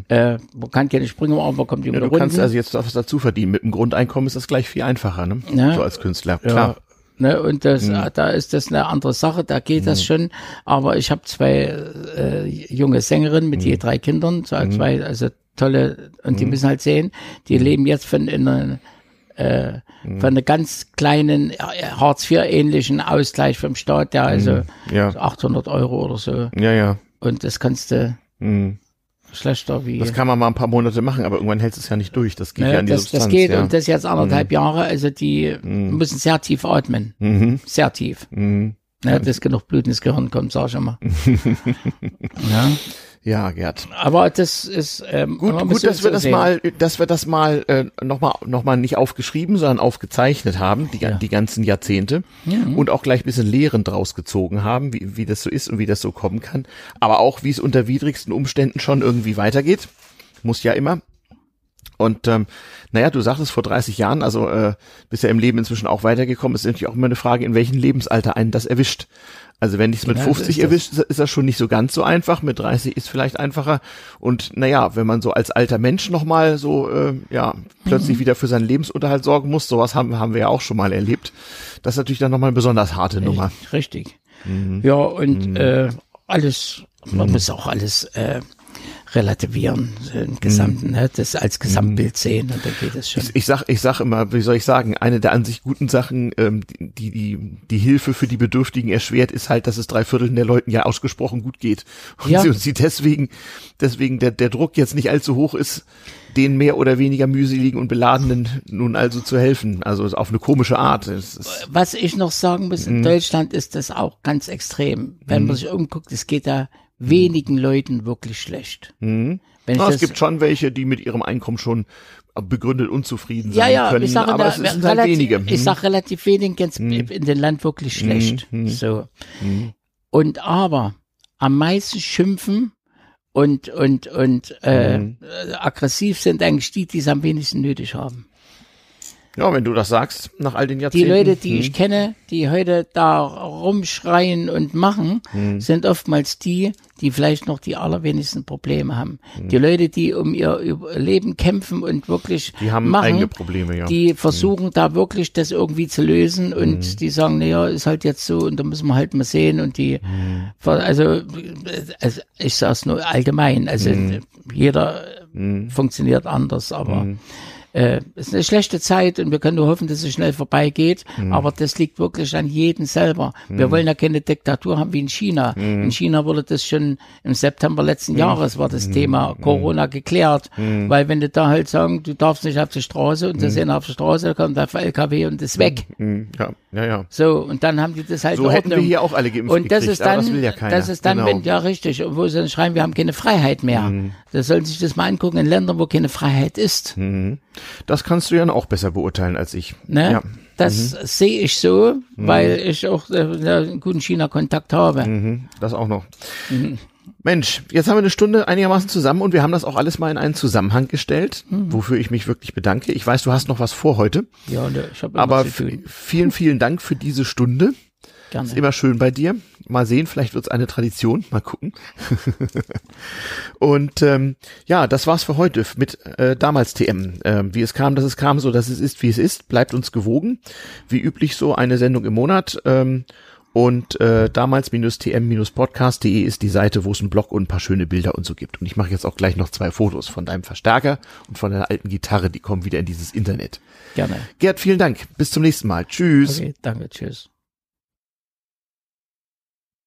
Äh, man kann keine Sprünge machen, man kommt über Ja, die du kannst also jetzt was dazu verdienen. Mit dem Grundeinkommen ist das gleich viel einfacher, ne? Ja. So als Künstler. Ja, Klar. Ne, und das, Mhm. da ist das eine andere Sache, da geht das schon. Aber ich habe zwei äh, junge Sängerinnen mit je Mhm. drei Kindern, zwei, zwei also tolle, und die müssen halt sehen, die Mhm. leben jetzt von einer äh, von einer ganz kleinen äh, Hartz-IV-ähnlichen Ausgleich vom Staat, der also Mhm. Ja. so 800 Euro oder so. Ja, ja. Und das kannst du Mhm. Schlechter wie. Das kann man mal ein paar Monate machen, aber irgendwann hält es ja nicht durch. Das geht ja, Ne, an die das, Substanz. das geht ja. und das jetzt anderthalb Jahre, also die müssen sehr tief atmen. Mhm. Sehr tief. Mhm. Ne, dass genug Blut ins Gehirn kommt, sag ich immer. ja, Ja, Gerd. aber das ist ähm, Gut, gut, dass wir das sehen. mal, dass wir das mal äh, nochmal noch mal nicht aufgeschrieben, sondern aufgezeichnet haben, die, Ja. die ganzen Jahrzehnte und auch gleich ein bisschen Lehren draus gezogen haben, wie, wie das so ist und wie das so kommen kann, aber auch wie es unter widrigsten Umständen schon irgendwie weitergeht, muss ja immer. Und ähm, naja, du sagtest vor 30 Jahren, also äh, bist ja im Leben inzwischen auch weitergekommen, ist natürlich auch immer eine Frage, in welchem Lebensalter einen das erwischt. Also wenn dich mit Genau, so 50 ist das. erwischt, ist- ist das schon nicht so ganz so einfach. Mit 30 ist vielleicht einfacher. Und naja, wenn man so als alter Mensch nochmal so äh, ja plötzlich Mhm. wieder für seinen Lebensunterhalt sorgen muss, sowas haben, haben wir ja auch schon mal erlebt. Das ist natürlich dann nochmal eine besonders harte Nummer. Richtig. Mhm. Ja, und äh, alles, man muss auch alles äh, relativieren, im Gesamten, ne? das als Gesamtbild sehen und dann geht es schon. Ich, ich sag, ich sag immer, wie soll ich sagen, eine der an sich guten Sachen, ähm, die, die, die Hilfe für die Bedürftigen erschwert, ist halt, dass es drei Vierteln der Leuten ja ausgesprochen gut geht. Und Ja. sie, und sie deswegen, deswegen der, der Druck jetzt nicht allzu hoch ist, den mehr oder weniger mühseligen und beladenen nun also zu helfen. Also auf eine komische Art. Was ich noch sagen muss, Mhm. in Deutschland ist das auch ganz extrem. Wenn man sich umguckt, es geht da wenigen Leuten wirklich schlecht. Wenn ich Na, das, es gibt schon welche, die mit ihrem Einkommen schon begründet unzufrieden ja, sein ja, können, ich sage, aber da, es sind halt wenige. ich sag relativ wenig geht's in den Land wirklich schlecht. So. Und aber am meisten schimpfen und und und äh, äh, aggressiv sind eigentlich die, die es am wenigsten nötig haben. Ja, wenn du das sagst, nach all den Die Jahrzehnten. Leute, die ich kenne, die heute da rumschreien und machen, Hm. sind oftmals die, die vielleicht noch die allerwenigsten Probleme haben. Hm. Die Leute, die um ihr Überleben kämpfen und wirklich Die haben machen, eigene Probleme, ja. Hm. die versuchen da wirklich das irgendwie zu lösen und die sagen, naja, ist halt jetzt so und da müssen wir halt mal sehen und die, Hm. also, also ich sag's nur allgemein, also Hm. jeder funktioniert anders, aber äh, es ist eine schlechte Zeit und wir können nur hoffen, dass es schnell vorbeigeht. Aber das liegt wirklich an jedem selber. Wir wollen ja keine Diktatur haben wie in China. In China wurde das schon im September letzten Jahres war das Thema Corona geklärt. Weil wenn du da halt sagen, du darfst nicht auf die Straße und das sind auf die Straße, da kommt der LKW und ist weg. Ja, ja, ja. So, und dann haben die das halt So hätten wir hier auch alle geimpft Und das gekriegt, ist dann, das ja das ist dann, Genau. wenn, ja richtig, und wo sie dann schreiben, wir haben keine Freiheit mehr. Mhm. Das sollen sich das mal angucken in Ländern, wo keine Freiheit ist. Das kannst du ja auch besser beurteilen als ich. Ne? Ja. Das sehe ich so, weil ich auch äh, einen guten China-Kontakt habe. Mhm, das auch noch. Mensch, jetzt haben wir eine Stunde einigermaßen zusammen und wir haben das auch alles mal in einen Zusammenhang gestellt, mhm. wofür ich mich wirklich bedanke. Ich weiß, du hast noch was vor heute. Ja, ne, ich habe Aber vielen, vielen Dank für diese Stunde. Gerne. Ist immer schön bei dir. Mal sehen, vielleicht wird's eine Tradition. Mal gucken. und ähm, ja, das war's für heute mit äh, damals TM. Ähm, wie es kam, dass es kam, so dass es ist, wie es ist. Bleibt uns gewogen. Wie üblich so eine Sendung im Monat. Ähm, und äh, damals-tm-podcast.de ist die Seite, wo es einen Blog und ein paar schöne Bilder und so gibt. Und ich mache jetzt auch gleich noch zwei Fotos von deinem Verstärker und von deiner alten Gitarre. Die kommen wieder in dieses Internet. Gerne. Gerd, vielen Dank. Bis zum nächsten Mal. Tschüss. Okay, danke. Tschüss.